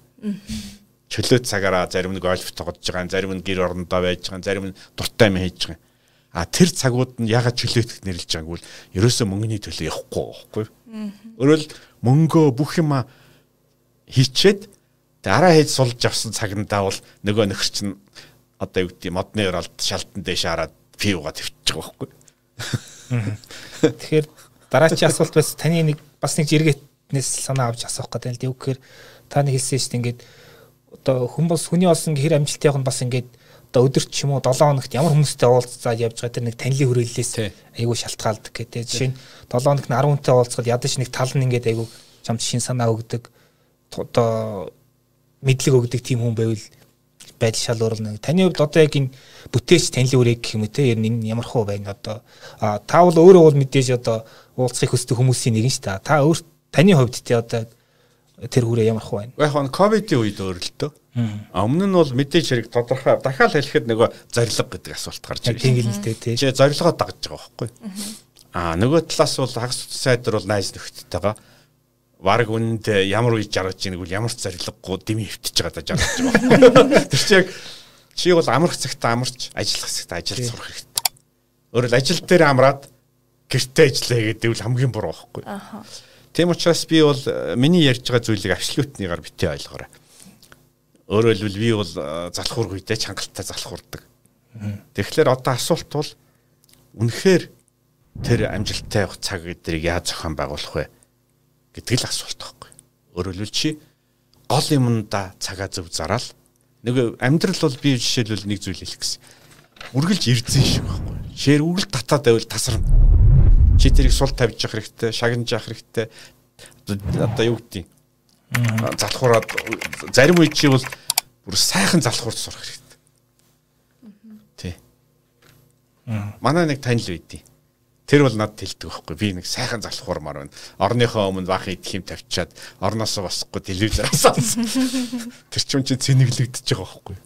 Чөлөөт цагаараа зарим нэг гольф тоглож байгаа, зарим нь гэр орондоо байж байгаа, зарим нь дуртай юм хийж байгаа. А тэр цагууд нь ягаад чөлөөтөд нэрлэж байгааг бол ерөөсөө мөнгөний төлөө явахгүй байхгүй. Өөрөөр мөнгөө бүх юма хийчээд дараа хийж сулж авсан цагнаа бол нөгөө нөхөр чинь одоо юу гэдэг модны оролт шалтан дэш хараад пивга твчих байгаа байхгүй. Тэгэхээр дараачийн асуулт бас таны нэг бас нэг жиргэтнээс санаа авч асуух гэдэг л дээ. Үгээр та нэг хэлсэн шүү дээ ингээд одоо хүмүүс хүний болсон хэр амжилт явах нь бас ингээд одоо өдөрт ч юм уу 7 хоногт ямар хүмүүстэй уулзаад явж байгаа тэр нэг танилын хүрээллээс айгүй шалтгаалдаг гэдэг. Жишээ нь 7 хоногт 10 хүнтэй уулзгаад ядаж нэг тал нь ингээд айгүй чамд шин санаа өгдөг одоо мэдлэг өгдөг тийм хүн байвал байдал шал өөрлөн. Таны хувьд одоо яг энэ бүтээч танилын үрээг гэх юм уу те ер нь энэ ямар хөө байна одоо а та бол өөрөө бол мэдээж одоо уулзахыг хүсдэг хүмүүсийн нэг нь ш та. Та өөр таны хувьд те одоо тэр хүрээ ямар хөө байна? Яг нь ковидын үед өөрлөлтөө. Өмнө нь бол мэдээж хэрэг тодорхой дахиад хэлэхэд нөгөө зориг гэдэг асуулт гарч байна. Тийм л дээ тий. Чи зорилгоо дагж байгаа байхгүй. А нөгөө талаас бол хагас сайдар бол найз нөхдөдтэйгээ Варг үнд ямар үе жаргаж ийнэг бол ямар ч зориггүй дэмий хөвтөж байгаа да жаргаж байгаа. Тэр чи яг чи бол амрах цагт амарч ажиллах цагт ажиллаж сурах хэрэгтэй. Өөрөөр ажил дээр амраад гэртээ ажиллая гэдэг нь хамгийн буруу байхгүй. Аа. Тийм учраас би бол э, миний ярьж байгаа зүйлийг абсолютныгаар битээ ойлгоорой. Өөрөөр хэлбэл би бол э, залхуур үедээ чангалтай залхуурдаг. Тэгэхээр одоо асуулт бол үнэхээр тэр амжилттай явах цаг эдрийг яаж зохион байгуулах вэ? Гэдэг л асуулт байхгүй. Өөрөөр хэлбэл чи гол юмда цагаа зөв зараал нэг амьдрал бол би жишээлбэл нэг зүйл хэлэх гэсэн. Үргэлж ирдсэн шиг байхгүй. Шээр үргэлж татаад байвал тасарна. Чи тэрийг сул тавьж явах хэрэгтэй, шагнаж явах хэрэгтэй. Одоо юу гэдэг юм? Залхуураад зарим үед чи бол бүр сайхан залхуурд сурах хэрэгтэй. Тий. Манай нэг танил байдیں۔ Тэр бол надад хэлдэг байхгүй. Би нэг сайхан залхуурмаар байна. Орныхоо өмнө баах идэх юм тавьчаад орноосоо босхгүй телевизээр асаасан. Тэр ч юм чи цэнэглэгдэж байгаа байхгүй.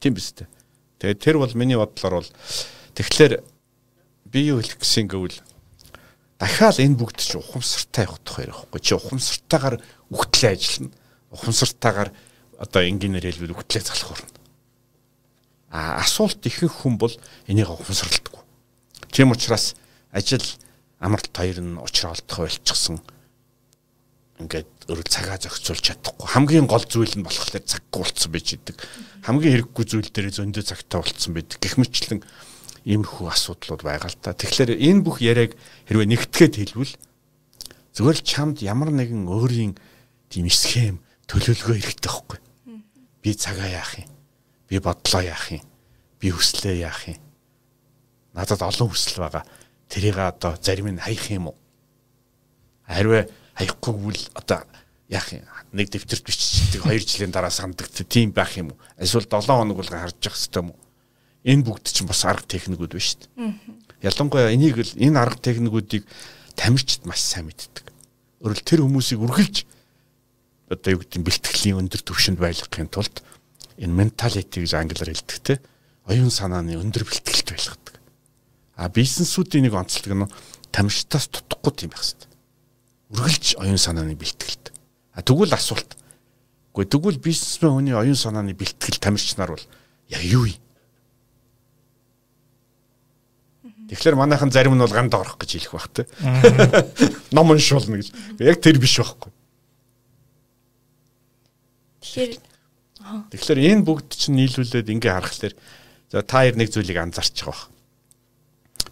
Тийм биз дээ. Тэгээд тэр бол миний бодлоор бол тэгэхээр би юу хэлэх гэсэн гэвэл дахиад энэ бүгд чи ухамсартай явах тухай байхгүй. Чи ухамсартайгаар үхтлээ ажиллана. Ухамсартайгаар одоо энгийнээр хэлбэл үхтлээ залхуурна. А асуулт ихэнх хүн бол энийг ухамсарлагдаггүй. Тийм учраас ажил амралт хоёр нь учраа олдох байлчсан ингээд өөрөөр цагаа зохицуулж чадахгүй. Хамгийн гол зүйл нь болохоор цаггүй болцсон байж идэг. Хамгийн хэрэггүй зүйл дээр зөндөө цагтаа болцсон байдаг. Гэх мэтлэн иймэрхүү асуудлууд байгаа л та. Тэгэхээр энэ бүх яриаг хэрвээ нэгтгээд хэлбэл зүгээр л чамд ямар нэгэн өөрийн тийм схем төлөвлөгөө хэрэгтэй байхгүй. Би цагаа яах юм? Би бодлоо яах юм? Би хүслээ яах юм? Надад олон хүсэл байгаа тэрийг одоо зарим нь хаях юм уу? Харин хаяхгүй бол одоо яах юм? Нэг дэвтэрт биччихдэг 2 жилийн дараа санддаг тийм байх юм уу? Эсвэл 7 хоног бол харж явах хэрэгтэй юм уу? Энэ бүгд чинь бас арга техникүүд шүү дээ. Ялангуяа энийг л энэ арга техникүүдийг тамирчид маш сайн мэддэг. Өөрөлд тэр хүмүүсийг үргэлж одоо юу гэдэг нь бэлтгэлийн өндөр түвшинд байлгахын тулд энэ менталити гэж англиар хэлдэг те оюун санааны өндөр бэлтгэлт байлгадаг. А бизнесүүдийн нэг онцлог нь тамирчтаас тутахгүй тийм байх хэрэгтэй. Үргэлж оюун санааны бэлтгэлт. А тэгвэл асуулт. Гэхдээ тэгвэл бизнесмен хүний оюун санааны бэлтгэл тамирч нар бол яг юу юм? Тэгэхээр манайхан зарим нь бол ганд орох гэж хэлэх бах те. Ном уншуулна гэж. Яг тэр биш байхгүй. Тэгэхээр Тэгэхээр энэ бүгд чинь нийлүүлээд ингээ харахаар за та хоёр нэг зүйлийг анзаарч байгаа бах.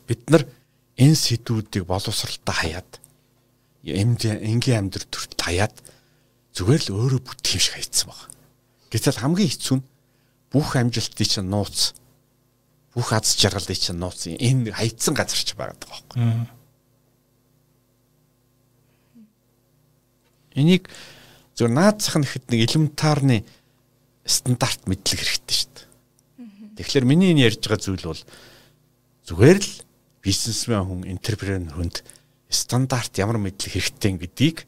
Бид нар энэ сэдвүүдийг боловсралтай хаяад энгийн амьдрал төрт хаяад зүгээр л өөрөө бүтэх юм шиг хайцсан баг. Гэтэл хамгийн хэцүү нь бүх амжилтыг чинь нууц бүх аз жаргалыг чинь нууц энэ хайцсан газар ч байгаа байхгүй. Энийг зөв наацах нэхэд нэг элементарны стандарт мэдлэг хэрэгтэй шүү дээ. Тэгэхээр миний энэ ярьж байгаа зүйл бол зүгээр л бизнесмен хүн, энтерпренер хүнд стандарт ямар мэдлэг хэрэгтэй гэдгийг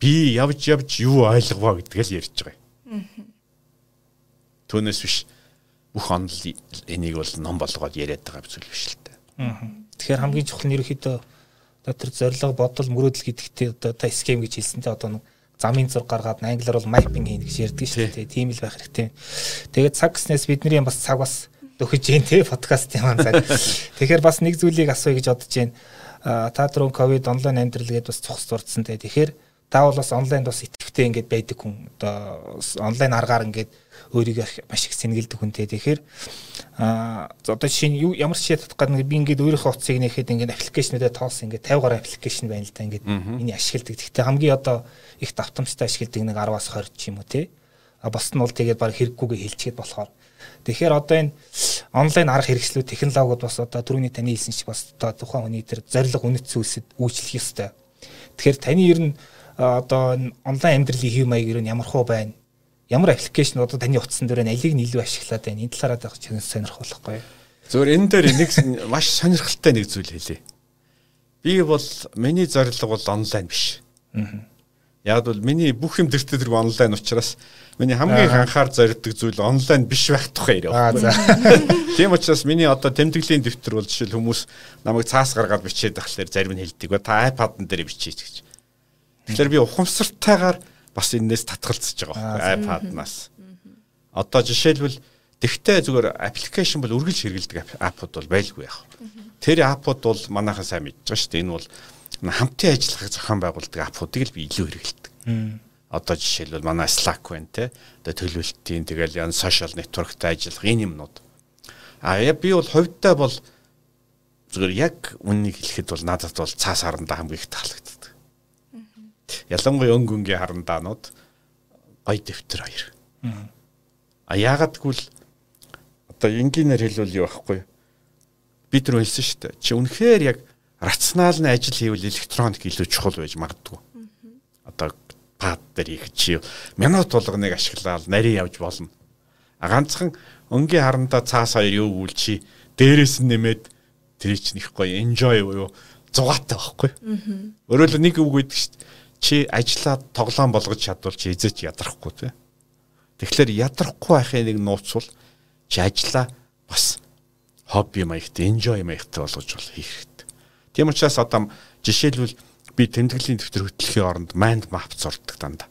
би явж явж юу ойлговоо гэдгийг л ярьж байгаа юм. Түүнээс биш бүх онол энийг бол ном болгоод яриад байгаа зүйл биш л дээ. Тэгэхээр хамгийн чухал нь ерөөхдөө одоо тэр зорилго бодол мөрөөдөл гэдэгтээ одоо та схем гэж хэлсэнтэй одоо нэг замын зураг гаргаад англиар бол mapping хийнэ гэж ярьдаг шүү дээ. Тийм л байх хэрэгтэй. Тэгээд цаг гэснээс бидний бас цаг бас өгөж जैन те подкастын маань цаг. Тэгэхээр бас нэг зүйлийг асууя гэж бодож जैन та түрүүн ковид онлайн амьдрал гэдээ бас цогц дурдсан те. Тэгэхээр та бол бас онлайнд бас итгэвтэй ингээд байдаг хүн. Одоо онлайн аргаар ингээд өөрийгөө маш их сэнгэлдэг хүнтэй. Тэгэхээр аа одоо жишээ нь юу ямар жишээ татах гэдэг би ингээд өөрийнхөө утсыг нэхэд ингээд аппликейшнүүдэд тоос ингээд 50 гаруй аппликейшн байна л да ингээд миний ашигладаг. Гэхдээ хамгийн одоо их давтамжтай ашигладаг нэг 10-аас 20 ч юм уу те. А бос нь бол тэгээд баг хэрэггүйгээ хэлчихэд болохоор Тэгэхээр одоо энэ онлайн арга хэрэгслүүд технологиуд бас одоо түрүүний таны хэлсэн шиг бас одоо тухайн хүний тэр зориг үнэт зүйлсэд үйлчлэх ёстой. Тэгэхээр таны ер нь одоо онлайн амьдралын хэв маяг ер нь ямар хөө байна? Ямар аппликейшн одоо таны утсан дээр алийг нь илүү ашиглаад байна? Энэ талаараа яг чинь сонирхолтой. Зөвөр энэ дээр нэг маш сонирхолтой нэг зүйл хэлье. Би бол миний зорилго бол онлайн биш. Аа Яг бол миний бүх юм дэртэ тэрг онлайн учраас миний хамгийн анхаар зоригдог зүйл онлайн биш байх тухай яриа. Тийм учраас миний одоо тэмдэглэлийн дэвтэр бол жишээл хүмүүс намайг цаас гаргаад бичээд тахлаар зарим нь хэлдэг. Та iPad-н дээр бичиж гэж. Тэгэхээр би ухамсартайгаар бас энэс татгалзаж байгаа байхгүй iPad-наас. Одоо жишээлбэл тэгтээ зүгээр аппликейшн бол үргэлж хэрэгэлдэг аппууд бол байлгүй яах. Тэр аппууд бол манайхаа сайн мэдж байгаа шүү дээ. Энэ бол хамтын ажиллахыг зохион байгуулдаг аппуудыг л би илүү хэрэгэлдэг. Одоо жишээлбэл манай Slack байна те. Одоо төлөвлөлтийн тэгэл ян social networkтэй ажиллах энэ юмнууд. А би бол хувьдаа бол зүгээр яг үннийг хэлэхэд бол надад бол цаас харандаа хамгийн их таалагддаг. Ялангуяа өнгө өнгийн харандаанууд гой дэвтэр хоёр. А яагаад гэвэл одоо энгийнээр хэлвэл юу байхгүй бид нар хэлсэн шүү дээ. Чи үнэхээр яг рационал нь ажил хийвэл электроник илүү чухал байж магадгүй. Одоо пад дээр их чи минут болгоныг ашиглаад нарийн явж болно. А ганцхан өнгийн харандаа цаас хоёр юу гүйл чи дээрээс нь нэмээд тэр чинь их гоё enjoy буюу зугаатай байхгүй. Өөрөөр нэг үг гэдэг чинь чи ажиллаад тоглоом болгож чадвал чи эзэж ядрахгүй тий. Тэгэхээр ядрахгүй байхын нэг нууц бол чи ажиллаа бас хобби маягт enjoy маягтай болгож бол хийх. Тийм учраас одоо жишээлбэл би тэмдэглэлийн дэвтэр хөтлөхийн оронд mind map зурдаг дандаа.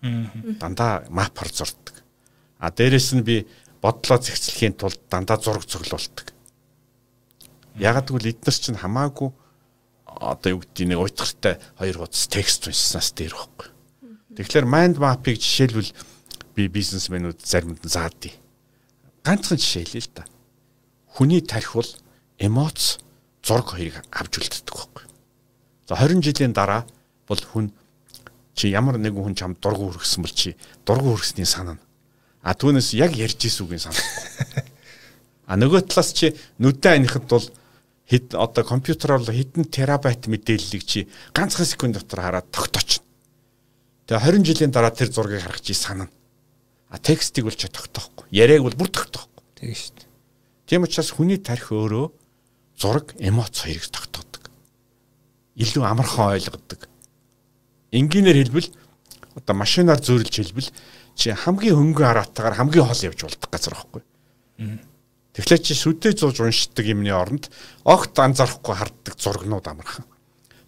Дандаа мапаар зурдаг. А дээрэс нь би бодлоо зэгцлэхийн тулд дандаа зураг цуглуулдаг. Ягаад гэвэл эднэр чинь хамаагүй одоо юу гэдэг нэг уйтгартай хоёр хуудас текст уншсанаас дээр байхгүй. Тэгэхээр mind map-ыг жишээлбэл би бизнесмэнүүд заримд нь заадыг. Ганцхан жишээ хэлээ л да. Хүний тархи бол эмоц зураг хоёрыг авч үлддэг байхгүй. За 20 жилийн дараа бол хүн чи ямар нэгэн хүн чам дургу хүргэсэн бол чи дургу хүргэсний санана. А түүнээс яг ярьж исэн үгийн санахгүй. А нөгөө талаас чи нүдэн анихад бол хэд одоо компьютероор хэдэн терабайт мэдээллийг чи ганцхан секунд дотор хараад тогтооч. Тэгээ 20 жилийн дараа тэр зургийг харах чи санана. А текстийг бол чи тогтоохгүй. Яриаг бол бүр тогтоохгүй. Тэгээ шүү дээ. Тийм учраас хүний тарих өөрөө зураг эмоц хоёрыг тогтоодог. Илүү амархан ойлгодог. Энгийнээр хэлбэл одоо машинаар зөөрлж хэлбэл чи хамгийн хөнгөн хараатаагаар хамгийн хол явж болдог газар байхгүй. Тэгэхээр чи сүдээ зууж уншдаг юмны оронд огт анзаарахгүй харддаг зургнууд амархан.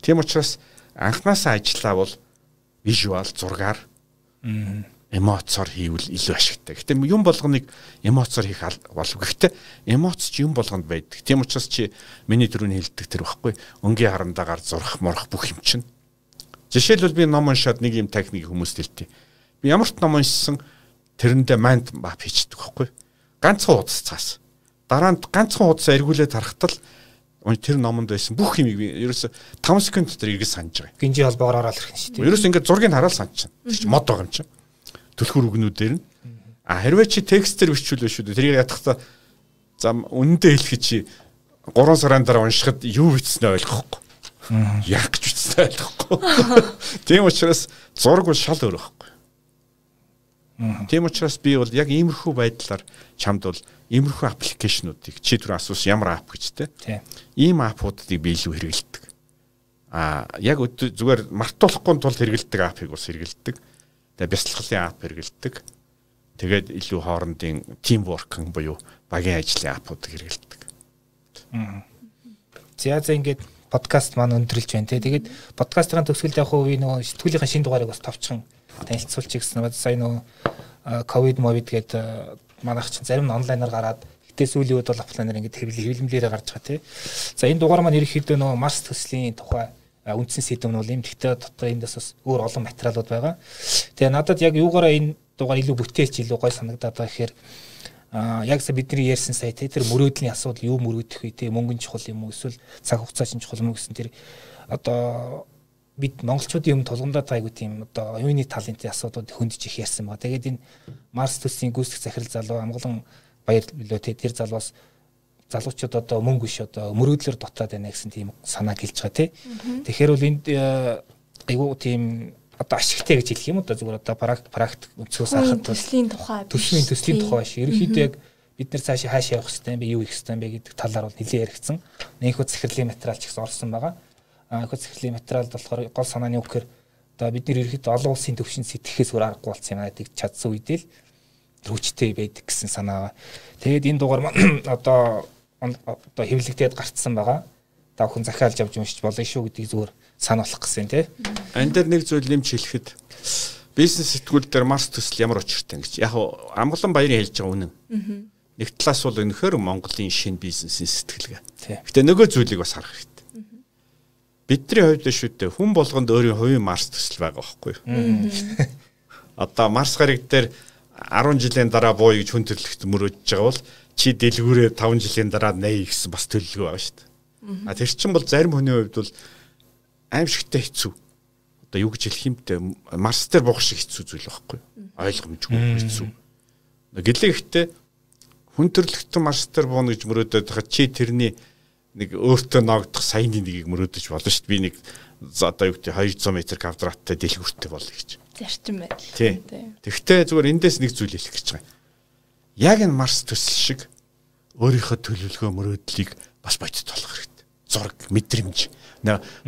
Тийм учраас анханасаа ажиллаа бол вижюал зургаар эмоцоор хийвэл илүү ашигтай. Гэтэ юм болгоныг эмоцоор хийх болов. Гэхдээ эмоц ч юм болгонд байдаг. Тийм учраас чи миний түрүүний хэлдэг тэр багхгүй. Өнгийн харандаагаар зурх морох бүх юм чинь. Жишээлбэл би ном уншаад нэг юм техник хүмүүст хэлтий. Би ямар ч ном уншсан тэрэндээ майнд мап хийчихдэг байхгүй. Ганцхан удас цаас. Дараа нь ганцхан удас эргүүлээд харахтал тэр номонд байсан бүх юмыг би ерөөсө 5 секунд дотор эргэж санаж байгаа. Гинжи холбоогоор ороод ирэх нь шүү дээ. Ерөөсө ингээд зургийг хараад санаж чинь мод байгаа юм чинь. Түлхүүр үгнүүдээр нь. А хэрвээ чи текстээр бичүүлвэ шүү дээ. Тэрийг ядахтаа зам үнэндээ хэлэх чи 3 сарын дараа уншихад юу бичснээ ойлгохгүй. Яг гэж бичснээ ойлгохгүй. Тийм учраас зураг бол шал өөр байхгүй. Тийм учраас би бол яг иймэрхүү байдлаар чамд бол иймэрхүү аппликейшнуудыг чи түр асуусан ямар ап гэж те. Ийм апуудыг би илүү хэрэгэлдэг. А яг зүгээр мартуулахгүй тулд хэрэгэлдэг апыг бас хэрэгэлдэг. Тэгээ бясалгалын ап хэрэгэлдэг. Тэгээд илүү хоорондын тим воркинг буюу багийн ажлын апуудыг хэрэгэлдэг. За за ингээд подкаст маань өндөрлж байна те. Тэгээд подкастын төгсгөлд яг хуу нөгөө сэтгүүлийнхаа шин дугаарыг бас товчхон танилцуулчих гэсэн. Сая нөгөө ковид мовид гэдэг манайх чинь зарим нь онлайнаар гараад гэтээ сүүлийн үед бол офлайнаар ингээд хэвлэмлээрээ гарч байгаа тий. За энэ дугаар маань ерөнхийдөө нөгөө марс төслийн тухай үндсэн сэдв нь бол юм. Гэхдээ дотор эндээс бас өөр олон материалууд байгаа. Тэгээ надад яг юугаараа энэ дугаар илүү бүтээлч илүү гой санагдаад байгаа гэхээр а яг sa бидний ярьсан сая тэр мөрөөдлийн асуудал юу мөрөөдөх вэ те мөнгөн чухал юм уу эсвэл цаг хугацаа чинь чухал юм уу гэсэн тэр одоо бид монголчуудын юм тулгамдаа тайгуу тийм одоо юуны талентын асуудлууд хөндөж их ярьсан ба. Тэгээд энэ Марс төслийн гүйцэтгэх захирал залуу амгалан баяр билүү те тэр залуус залуучууд одоо мөнгө биш одоо мөрөөдлөөр дутаад байна гэсэн тийм санаа гэлж байгаа тий. Тэгэхээр бол энд э, айгуу тийм одоо ашигтай гэж хэлэх юм одоо зүгээр одоо практик өнцгөөс харахад төслийн тухай төслийн төслийн тухай биш. Ерөнхийдөө яг бид нар цаашаа хаашаа явах юм бэ, юу хэрэгтэй юм бэ гэдэг талаар бол нэлээд яригдсан. Нэнхүү захирлын материал ч ихс орсон байгаа их захирлын материалд болохоор гол санааны үгээр одоо бид нэр ихэд олон улсын төвшин сэтгэхээс өөр аргагүй болсон юм аа гэдэг чадсан үедээ л хүчтэй байдаг гэсэн санаа. Тэгээд энэ дугаар маань одоо одоо хэвлэгдээд гарцсан байгаа. Та бүхэн захиалж авч уншиж болно шүү гэдгийг зүгээр сануулах гэсэн тий. Ан дээр нэг зүйл нэмж хэлэхэд бизнес сэтгүүл дээр марс төсөл ямар учиртай гэж. Яг амгалан баярын хэлж байгаа үнэн. Нэг талаас бол өнөхөр Монголын шинэ бизнесийн сэтгэлгээ. Гэтэ нөгөө зүйлийг бас харах хэрэгтэй бидний хувьд шүү дээ хүн болгонд өөрийн хувийн марс төсөл байгаа байхгүй юу. Одоо марс гариг дээр 10 жилийн дараа буу гэж хүн төрлөخت мөрөөдж байгаа бол чи дэлгүүрээ 5 жилийн дараа 80 гэсэн бас төлөлгөө байгаа шүү дээ. А тэр чинь бол зарим хүний хувьд бол аимшигтай хэцүү. Одоо юу гэж хэлэх юм бэ? Марс дээр буух шиг хэцүү зүйл байхгүй юу? Ойлгомжгүй хэцүү. Гэлээ ихтэй хүн төрлөختөн марс дээр бууна гэж мөрөөдөд хаа чи тэрний нэг өөртөө ногдох саяны нэгийг мөрөөдөж болно шүү дээ. Би нэг одоо юу гэдэг 200 м квадраттай дэлгүүртэй болно гэж. Зарчим байл. Тийм. Тэгвэл зүгээр эндээс нэг зүйл хэлэх гэж байгаа. Яг энэ Марс төсөл шиг өөрийнхөө төлөвлөгөө мөрөөдлийг бас бодит болох хэрэгтэй. Зураг, мэдрэмж.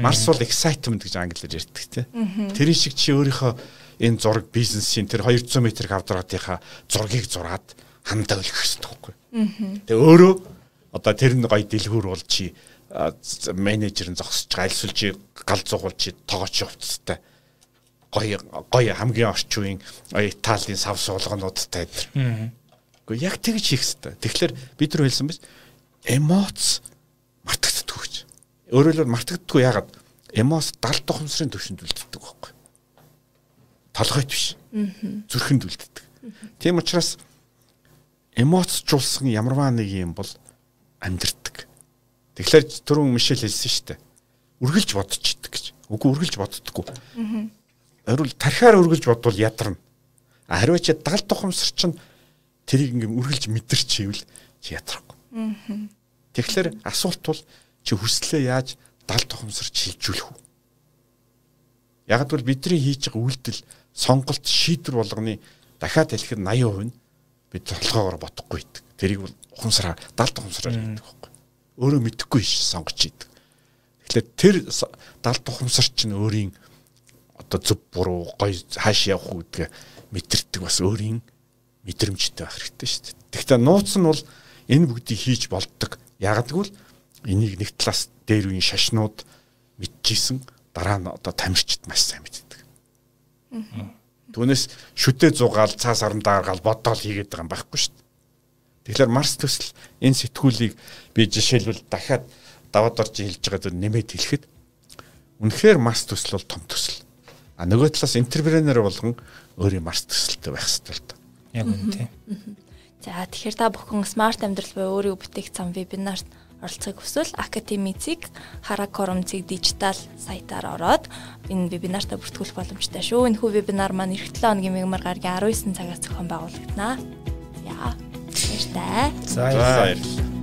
Марс бол excitement гэж англиар ярьдаг тийм. Тэр шиг чи өөрийнхөө энэ зураг бизнесийн тэр 200 м квадратынхаа зургийг зураад хандаа өлөх хэрэгтэй байхгүй. Тэгээ өөрөө одоо тэр нь гоё дэлгүүр бол чи менежер нь зогсож байгаа альсвал чи гал зугуул чи тоогооч хувцастай гоё гоё хамгийн орчин үеийн Италийн сав суулгануудтай тэр. Гэхдээ яг тэгж хийх хэрэгтэй. Тэгэхээр бид нар хэлсэн биш эмоц мартагддаггүй гэж. Өөрөөр хэлбэл мартагддаггүй ягаад эмоц 70 тухамсрын төвшөнд үлддэг байхгүй. Толгойд биш. Зүрхэнд үлддэг. Тийм учраас эмоцжуулсан ямарваа нэг юм бол амьдрдаг. Тэгэхээр түрүүн Мишель хэлсэн шүү дээ. Үргэлж бодож идэг гэж. Үгүй үргэлж боддоггүй. Орил тархиар үргэлж бодвол ядарна. А хариу чи 70 тухамсар чинь тэрийг ингээм үргэлж мэдэрч хийвэл чи ядрахгүй. Тэгэхээр асуулт бол чи хүслээ яаж 70 тухамсар чилжүүлэх вэ? Яг бол бидний хийж байгаа үйлдэл сонголт шийдвэр болгоны дахиад хэлэхэд 80% нь бид толгоогоор бодохгүй байдаг. Тэрийг бол ухамсараар 70 ухамсараар хийдэг байхгүй. Өөрөө мэдэхгүй ш сонгож хийдэг. Тэгэхээр тэр 70 ухамсар чинь өөрийн одоо зөв буруу гой хааш явах уу гэдгээ мэдэрдэг бас өөрийн мэдрэмжтэй байх хэрэгтэй шүү дээ. Тэгэхдээ нууц нь бол энэ бүгдийг хийж болдог. Ягдггүй л энийг нэг талаас дээр үеийн шашнууд мэдчихсэн дараа нь одоо тамирчид маш сайн мэддэг. Түүнээс шүтээ зугаал цаас арамдаа гаргаал бодоол хийгээд байгаа юм байхгүй шүү дээ. Тэгэхээр Марс төсөл энэ сэтгүүлийг би жишээлбэл дахиад даваад орж хэлж байгаа зүйл нэмээд хэлэхэд үнэхээр Марс төсөл бол том төсөл. А нөгөө талаас интерпренер болгон өөрийн Марс төсөлтэй байх хэрэгтэй л да. Яг үнэ тийм. За тэгэхээр та бүхэн смарт амьдрал буюу өөрийн бүтээх зам вебинарт оролцохыг хүсвэл Академицийг Харакоромцыг дижитал сайтаар ороод энэ вебинартаа бүртгүүлэх боломжтой шүү. Энэ хүү вебинар маань эх 7 хоногийн мегмар гаргийн 19 цагаас зохион байгуулагдана. Яа. Баяртай. За За баярлалаа.